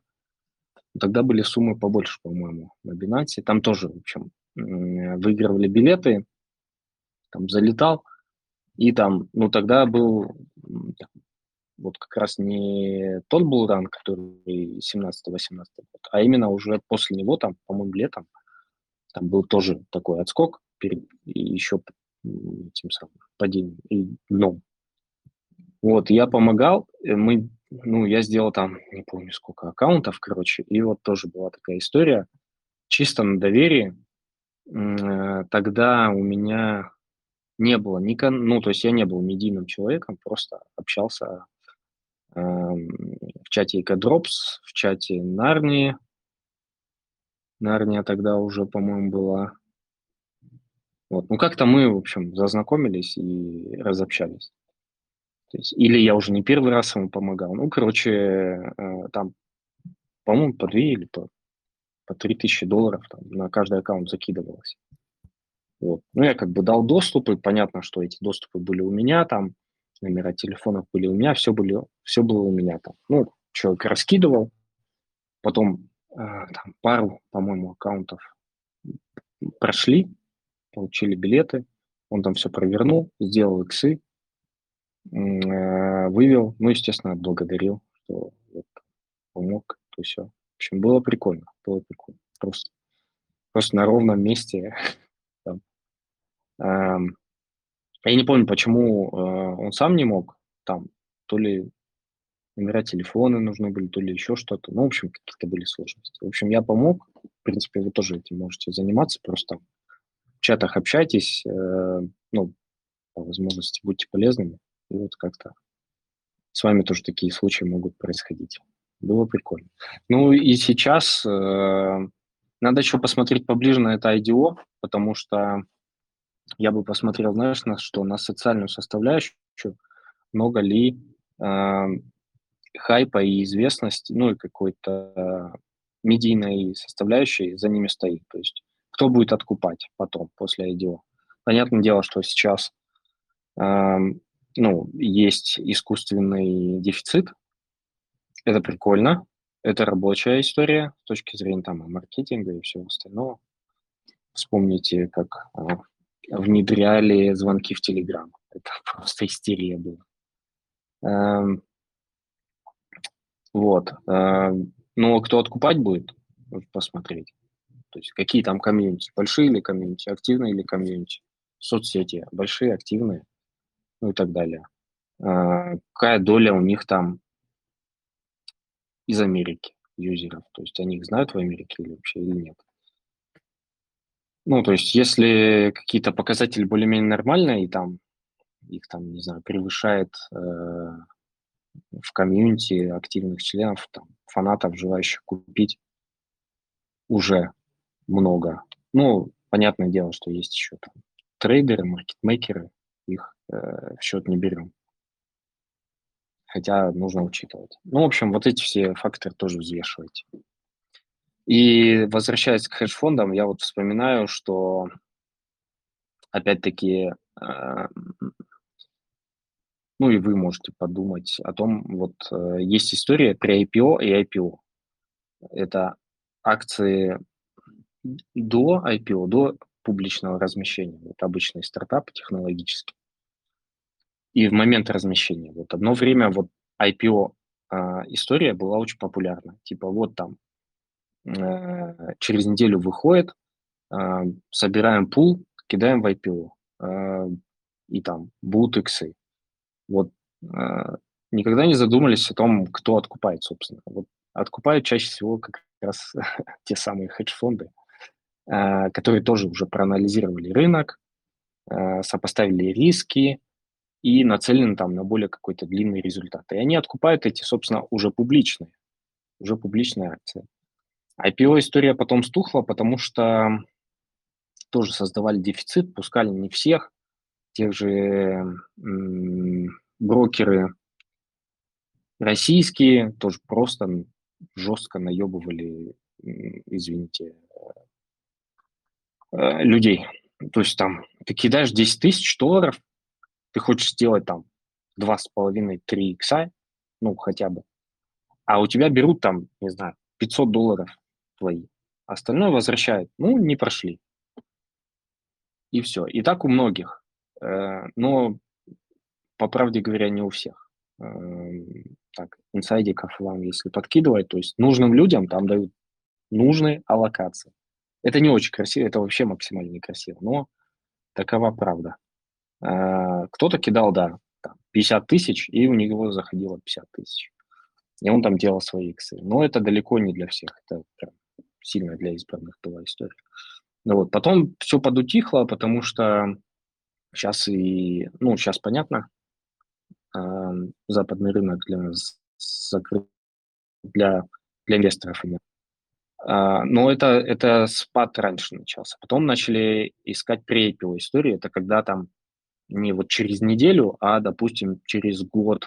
Тогда были суммы побольше, по-моему, на Binance. Там тоже, в общем, выигрывали билеты, там залетал, и там, ну, тогда был вот как раз не тот был ранг, который 17-18 год, а именно уже после него, там, по-моему, летом, там был тоже такой отскок перед еще тем самым падением и дном. Вот, я помогал, мы, ну, я сделал там, не помню сколько аккаунтов, короче, и вот тоже была такая история, чисто на доверии. Э, тогда у меня не было ни, ну, то есть я не был медийным человеком, просто общался в чате Экодропс, в чате Нарнии. Нарния тогда уже, по-моему, была. Вот. Ну, как-то мы, в общем, зазнакомились и разобщались. То есть, или я уже не первый раз ему помогал. Ну, короче, э, там, по-моему, по две или по, по три тысячи долларов там, на каждый аккаунт закидывалось. Вот. Ну, я как бы дал доступы, понятно, что эти доступы были у меня, там, номера телефонов были у меня, все, были, все было у меня там. Ну, человек раскидывал, потом э, там, пару, по-моему, аккаунтов прошли, получили билеты, он там все провернул, сделал иксы, э, вывел, ну, естественно, благодарил, что вот, помог, то все. В общем, было прикольно, было прикольно. Просто, просто на ровном месте. Там. Эм, я не помню, почему э, он сам не мог, там, то ли номера телефона нужны были, то ли еще что-то. Ну, в общем, какие-то были сложности. В общем, я помог. В принципе, вы тоже этим можете заниматься. Просто в чатах общайтесь, э, ну, по возможности будьте полезными. И вот как-то с вами тоже такие случаи могут происходить. Было прикольно. Ну и сейчас э, Надо еще посмотреть поближе на это IDO, потому что я бы посмотрел, знаешь, на что? На социальную составляющую, много ли э, хайпа и известности, ну и какой-то медийной составляющей за ними стоит. То есть кто будет откупать потом, после IDO. Понятное дело, что сейчас э, ну, есть искусственный дефицит. Это прикольно. Это рабочая история с точки зрения там, маркетинга и всего остального. Вспомните, как э, внедряли звонки в Телеграм. Это просто истерия была. Эм, вот. Эм, ну, кто откупать будет, посмотреть. То есть какие там комьюнити, большие или комьюнити, активные или комьюнити, соцсети, большие, активные, ну и так далее. Э, какая доля у них там из Америки юзеров, то есть они их знают в Америке или вообще или нет. Ну, то есть если какие-то показатели более-менее нормальные, и там их там, не знаю, превышает э, в комьюнити активных членов, там, фанатов, желающих купить, уже много. Ну, понятное дело, что есть еще там трейдеры, маркетмейкеры, их э, в счет не берем. Хотя нужно учитывать. Ну, в общем, вот эти все факторы тоже взвешивайте. И возвращаясь к хедж-фондам, я вот вспоминаю, что опять-таки, э, ну и вы можете подумать о том, вот э, есть история при IPO и IPO. Это акции до IPO, до публичного размещения. Вот обычный стартап технологический. И в момент размещения. Вот одно время вот IPO э, история была очень популярна. Типа вот там через неделю выходит, э, собираем пул, кидаем в IPO, э, и там будут иксы. Вот никогда не задумались о том, кто откупает, собственно. Вот откупают чаще всего как раз те самые хедж-фонды, которые тоже уже проанализировали рынок, сопоставили риски и нацелены там на более какой-то длинный результат. И они откупают эти, собственно, уже публичные, уже публичные акции. IPO-история потом стухла, потому что тоже создавали дефицит, пускали не всех, тех же брокеры российские тоже просто жестко наебывали, извините, э, людей. То есть там ты кидаешь 10 тысяч долларов, ты хочешь сделать там 2,5-3 икса, ну, хотя бы, а у тебя берут там, не знаю, 500 долларов твои. Остальное возвращают. Ну, не прошли. И все. И так у многих. Э, но, по правде говоря, не у всех. Эм, так, инсайдиков вам, если подкидывать, то есть нужным людям там дают нужные аллокации. Это не очень красиво, это вообще максимально некрасиво, но такова правда. Э, кто-то кидал, да, 50 тысяч, и у него заходило 50 тысяч. И он там делал свои иксы. Но это далеко не для всех. Это прям сильно для избранных была история. Ну вот, потом все подутихло, потому что сейчас и, ну, сейчас понятно, э, западный рынок для нас закрыт для, для инвесторов именно. Uh, но это, это спад раньше начался. Потом начали искать pre истории. Это когда там не вот через неделю, а, допустим, через год,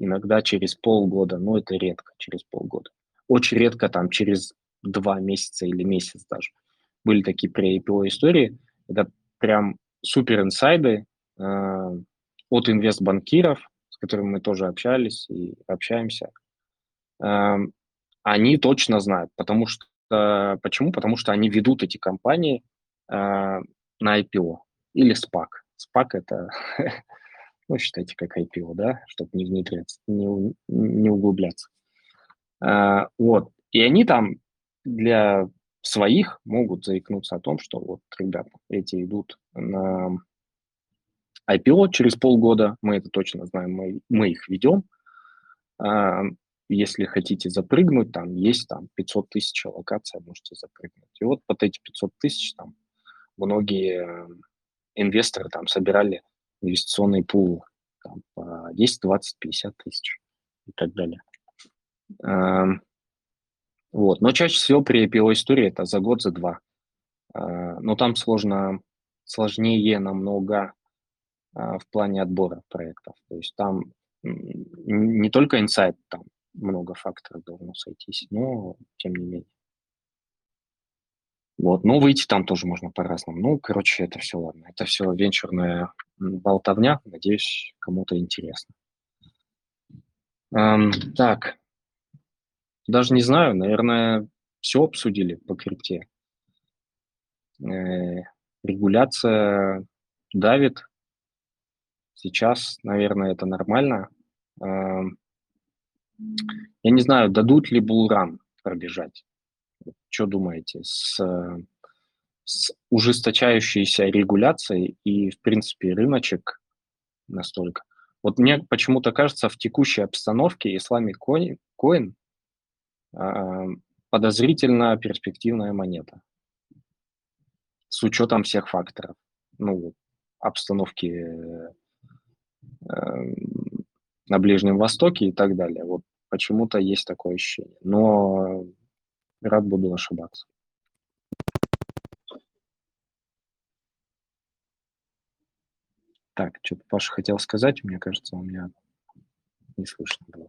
иногда через полгода. Но это редко, через полгода. Очень редко там через два месяца или месяц даже. Были такие pre-IPO истории. Это прям супер инсайды э, от инвестбанкиров, с которыми мы тоже общались и общаемся. Э, они точно знают, потому что э, почему? Потому что они ведут эти компании э, на IPO или SPAC. SPAC это, ну, считайте, как IPO, да, чтобы не внедряться, не, не углубляться. Uh, вот. И они там для своих могут заикнуться о том, что вот, ребята, эти идут на IPO через полгода, мы это точно знаем, мы, мы их ведем. А, если хотите запрыгнуть, там есть там 500 тысяч локаций, можете запрыгнуть. И вот под эти 500 тысяч там многие инвесторы там собирали инвестиционный пул там, по 10, 20, 50 тысяч и так далее. Вот. Но чаще всего при IPO истории это за год, за два. А, но там сложно, сложнее намного а, в плане отбора проектов. То есть там не только инсайт, там много факторов должно сойтись, но тем не менее. Вот, но выйти там тоже можно по-разному. Ну, короче, это все ладно. Это все венчурная болтовня. Надеюсь, кому-то интересно. Эм, так, даже не знаю, наверное, все обсудили по крипте. Э, регуляция давит. Сейчас, наверное, это нормально. Э, я не знаю, дадут ли булран пробежать. Что думаете? С, с ужесточающейся регуляцией и, в принципе, рыночек настолько. Вот мне почему-то кажется, в текущей обстановке Islamic Coin, coin подозрительно перспективная монета. С учетом всех факторов. Ну, обстановки э, на Ближнем Востоке и так далее. Вот почему-то есть такое ощущение. Но Рад буду ошибаться. Так, что-то Паша хотел сказать, мне кажется, у меня не слышно было.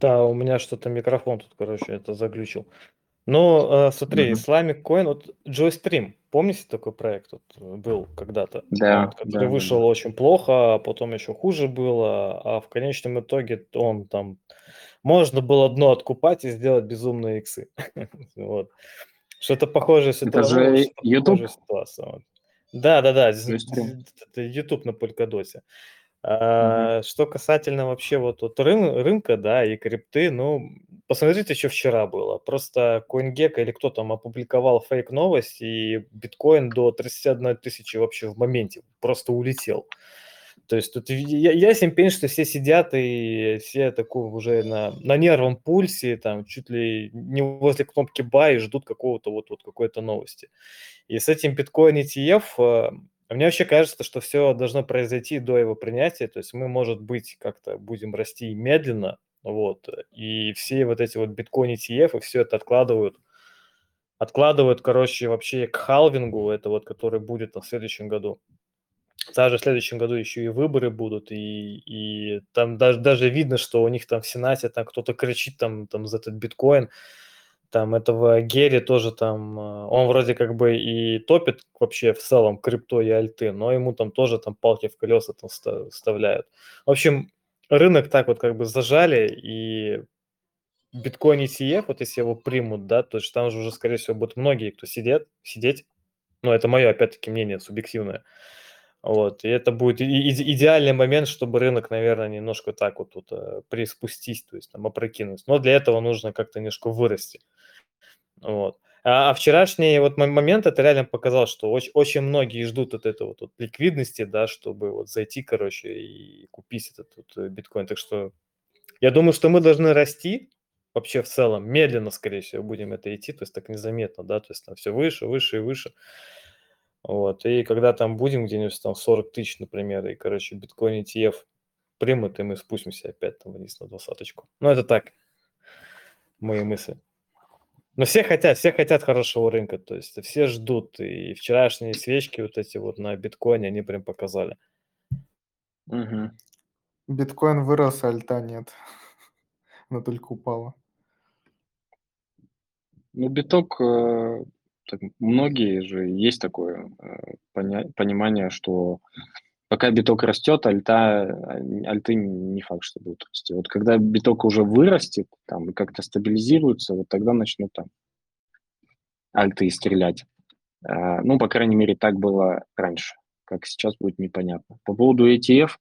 Да, у меня что-то микрофон тут, короче, это заглючил. Ну, э, смотри. Islamic Coin, вот Joystream, помните такой проект вот, был когда-то? Да, вот, который да, вышел да. очень плохо, а потом еще хуже было, а в конечном итоге он там можно было дно откупать и сделать безумные иксы. вот. Что-то похожее Это же YouTube? ситуация. Да, да, да, это YouTube на Polkadot. А. Что касательно вообще вот, вот рын, рынка, да, и крипты, ну, посмотрите, что вчера было. Просто CoinGecko или кто там опубликовал фейк-новость, и биткоин до 31 тысячи вообще в моменте просто улетел. То есть тут я, ясен пень, что все сидят и все такое уже на, на нервном пульсе, там чуть ли не возле кнопки buy ждут какого-то вот, вот какой-то новости. И с этим биткоин ETF, мне вообще кажется, что все должно произойти до его принятия, то есть мы, может быть, как-то будем расти медленно, вот, и все вот эти вот биткоин ETF, и все это откладывают, откладывают, короче, вообще к халвингу, это вот, который будет в следующем году. Даже в следующем году еще и выборы будут, и, и там даже, даже видно, что у них там в Сенате там кто-то кричит там, там за этот биткоин, там этого Герри тоже там, э, он вроде как бы и топит вообще в целом крипто и альты, но ему там тоже там палки в колеса там вставляют. В общем, рынок так вот как бы зажали, и биткоин ETF, вот если его примут, да, то есть там же уже, скорее всего, будут многие, кто сидят, сидеть, ну, это мое, опять-таки, мнение субъективное, вот, и это будет идеальный момент, чтобы рынок, наверное, немножко так вот тут э, приспустить, то есть там опрокинуть. Но для этого нужно как-то немножко вырасти. Вот. А, а вчерашний вот момент это реально показал, что очень, очень многие ждут от этого вот, вот ликвидности, да, чтобы вот зайти, короче, и купить этот вот э, биткоин. Так что я думаю, что мы должны расти вообще в целом, медленно, скорее всего, будем это идти, то есть так незаметно, да, то есть там все выше, выше и выше. Вот, и когда там будем где-нибудь там 40 тысяч, например, и, короче, биткоин ETF примут, и мы спустимся опять там вниз на двадцаточку. Ну, это так, мои мысли. Но все хотят, все хотят хорошего рынка, то есть все ждут, и вчерашние свечки вот эти вот на биткоине, они прям показали. Угу. Биткоин вырос, а альта нет. Она только упала. Ну, биток э, так, многие же есть такое э, поня- понимание, что пока биток растет, альта, альты не факт, что будут расти. Вот когда биток уже вырастет, там, и как-то стабилизируется, вот тогда начнут там альты стрелять. Э, ну, по крайней мере, так было раньше. Как сейчас будет непонятно. По поводу ETF,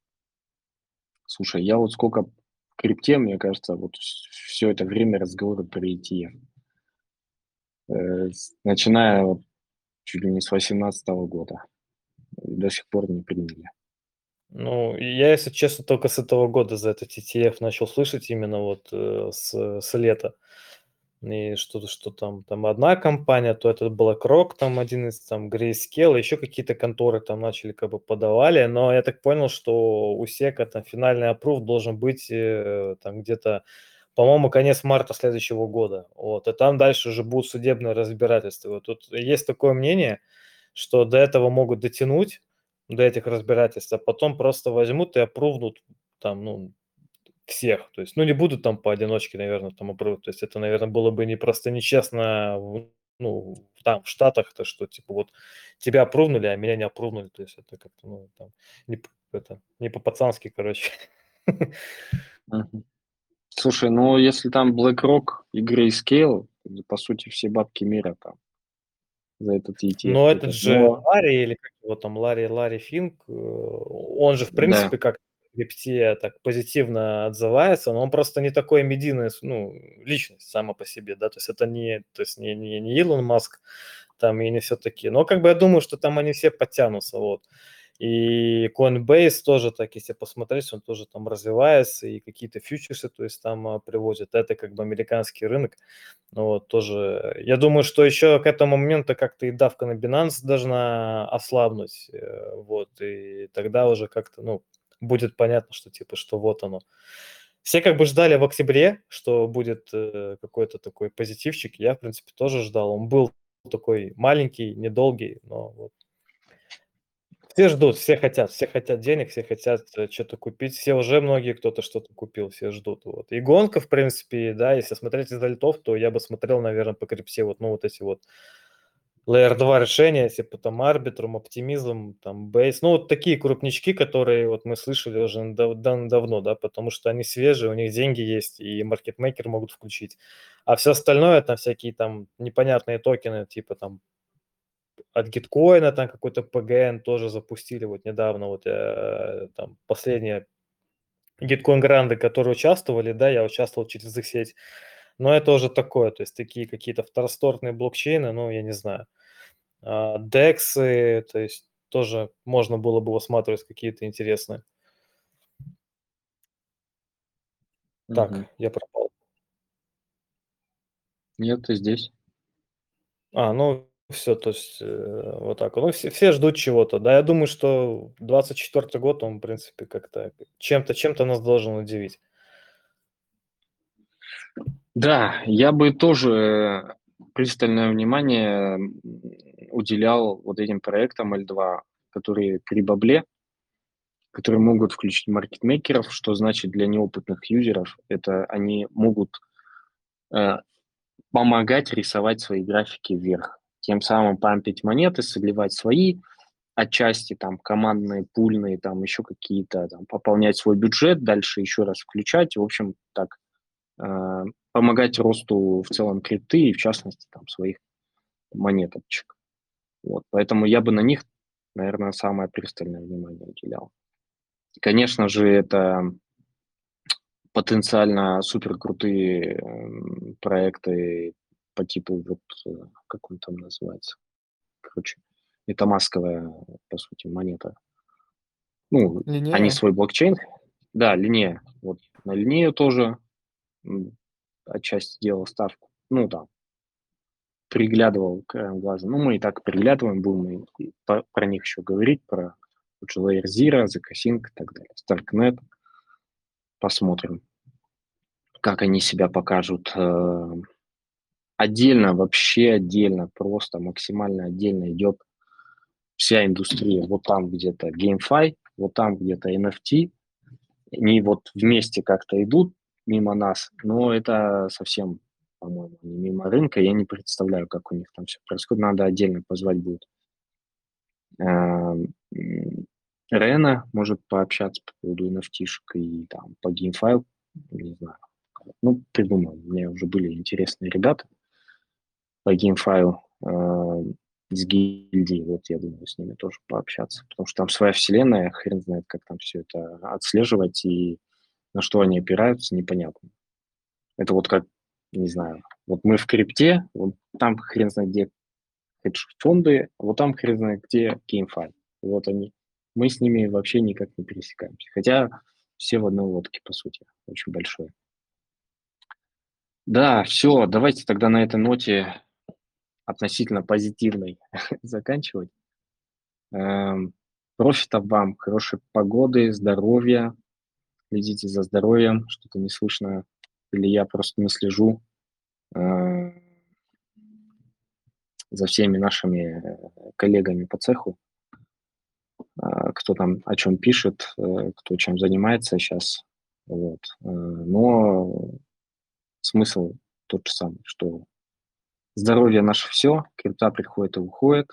слушай, я вот сколько в крипте, мне кажется, вот все это время разговоры про ETF. Э, начиная чуть ли не с 2018 года. До сих пор не приняли. Ну, я, если честно, только с этого года за этот ETF начал слышать именно вот э, с, с лета. И что-то, что там, там одна компания, то это BlackRock, там один из, там Grayscale, еще какие-то конторы там начали как бы подавали, но я так понял, что у SEC там финальный опруф должен быть э, там где-то по-моему, конец марта следующего года. Вот, и там дальше уже будут судебные разбирательства. Вот тут есть такое мнение, что до этого могут дотянуть, до этих разбирательств, а потом просто возьмут и опрувнут там, ну, всех. То есть, ну, не будут там поодиночке, наверное, там опрувнуть. То есть это, наверное, было бы не просто нечестно, ну, там, в Штатах, то что, типа, вот тебя опрувнули, а меня не опрувнули. То есть это как-то, ну, там, не, это, не по-пацански, короче. Слушай, ну если там BlackRock и Grayscale, по сути, все бабки мира там за этот ETF. Но этот же Но... Ларри, или как его там, Ларри, Ларри Финк, э, он же, в принципе, да. как в крипте так позитивно отзывается, но он просто не такой медийный, ну, личность сама по себе, да, то есть это не, то есть не, не, не Илон Маск, там, и не все такие. Но как бы я думаю, что там они все подтянутся, вот. И Coinbase тоже так, если посмотреть, он тоже там развивается, и какие-то фьючерсы, то есть там а, привозят. Это как бы американский рынок. Но вот тоже, я думаю, что еще к этому моменту как-то и давка на Binance должна ослабнуть. Э, вот, и тогда уже как-то, ну, будет понятно, что типа, что вот оно. Все как бы ждали в октябре, что будет э, какой-то такой позитивчик. Я, в принципе, тоже ждал. Он был такой маленький, недолгий, но вот все ждут, все хотят, все хотят денег, все хотят э, что-то купить, все уже многие кто-то что-то купил, все ждут. Вот. И гонка, в принципе, да, если смотреть из льтов, то я бы смотрел, наверное, по крипсе вот, ну, вот эти вот Layer 2 решения, типа там Arbitrum, Optimism, там Base, ну, вот такие крупнички, которые вот мы слышали уже дав- давно, да, потому что они свежие, у них деньги есть, и маркетмейкер могут включить. А все остальное, там всякие там непонятные токены, типа там от гиткоина там какой-то PGN тоже запустили вот недавно, вот э, там последние гиткоин гранды, которые участвовали, да, я участвовал через их сеть, но это уже такое, то есть такие какие-то второстортные блокчейны, ну, я не знаю. А, DEX, то есть тоже можно было бы высматривать какие-то интересные. Так, угу. я пропал. Нет, ты здесь. А, ну, все, то есть э, вот так. Ну, все, все ждут чего-то. Да, я думаю, что 24 год, он, в принципе, как-то чем-то чем-то нас должен удивить. Да, я бы тоже пристальное внимание уделял вот этим проектам L2, которые при бабле, которые могут включить маркетмейкеров, что значит для неопытных юзеров, это они могут э, помогать рисовать свои графики вверх тем самым пампить монеты, сливать свои, отчасти там командные, пульные, там еще какие-то, там, пополнять свой бюджет, дальше еще раз включать, в общем, так, э, помогать росту в целом крипты и, в частности, там, своих монеточек. Вот, поэтому я бы на них, наверное, самое пристальное внимание уделял. Конечно же, это потенциально супер крутые э, проекты по типу, вот, э, как он там называется, короче, это масковая, по сути, монета. Ну, Линея? они свой блокчейн, да, линия, вот, на линею тоже отчасти делал ставку, ну, да, приглядывал краем глаза, ну, мы и так приглядываем, будем и по, про них еще говорить, про Layer Zero, Zakasync и так далее, Starknet, посмотрим, как они себя покажут. Отдельно, вообще отдельно, просто максимально отдельно идет вся индустрия. Вот там где-то GameFi, вот там где-то NFT. Они вот вместе как-то идут мимо нас, но это совсем, по-моему, не мимо рынка. Я не представляю, как у них там все происходит. Надо отдельно позвать будет. Эм, Рена может пообщаться по поводу NFT и там по GameFi, не знаю. Ну, придумал. У меня уже были интересные ребята по геймфайлу э, с гильдией, вот я думаю, с ними тоже пообщаться, потому что там своя вселенная, хрен знает, как там все это отслеживать и на что они опираются, непонятно. Это вот как, не знаю, вот мы в крипте, вот там хрен знает где хедж-фонды, вот там хрен знает где GameFi. Вот они. Мы с ними вообще никак не пересекаемся. Хотя все в одной лодке, по сути, очень большой. Да, все, давайте тогда на этой ноте относительно позитивной заканчивать. Эм, профитов вам, хорошей погоды, здоровья. Следите за здоровьем, что-то не слышно или я просто не слежу э, за всеми нашими э, коллегами по цеху, э, кто там о чем пишет, кто чем занимается сейчас. Вот. Но смысл тот же самый, что здоровье наше все, крипта приходит и уходит,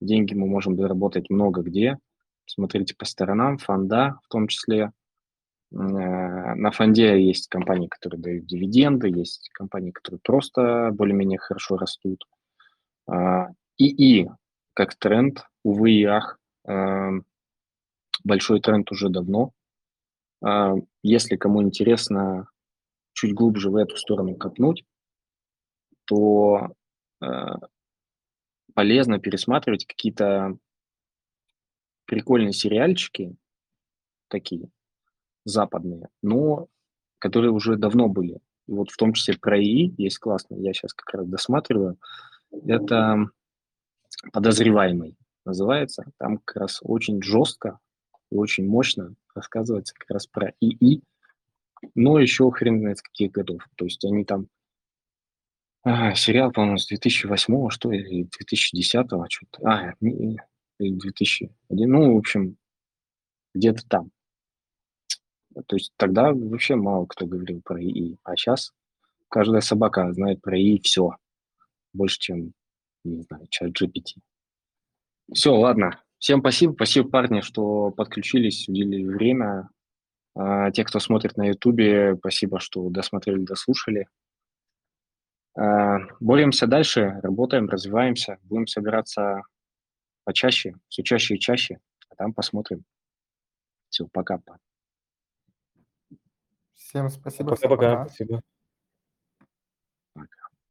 деньги мы можем заработать много где. Смотрите по сторонам, фонда в том числе. Э, на фонде есть компании, которые дают дивиденды, есть компании, которые просто более-менее хорошо растут. А, как тренд, увы и ах, э, большой тренд уже давно. А, если кому интересно чуть глубже в эту сторону копнуть, то э, полезно пересматривать какие-то прикольные сериальчики такие, западные, но которые уже давно были. И вот в том числе про ИИ есть классно, я сейчас как раз досматриваю. Это подозреваемый называется. Там как раз очень жестко и очень мощно рассказывается как раз про ИИ, но еще хрен знает с каких годов. То есть они там сериал, по-моему, с 2008 что ли, 2010 что-то. А, 2001. Ну, в общем, где-то там. То есть тогда вообще мало кто говорил про ИИ, а сейчас каждая собака знает про ИИ все. Больше, чем, не знаю, чат GPT. Все, ладно. Всем спасибо. Спасибо, парни, что подключились, уделили время. А, те, кто смотрит на Ютубе, спасибо, что досмотрели, дослушали. А, боремся дальше, работаем, развиваемся. Будем собираться почаще, все чаще и чаще. А там посмотрим. Все, пока. Всем спасибо. Пока-пока. Спасибо.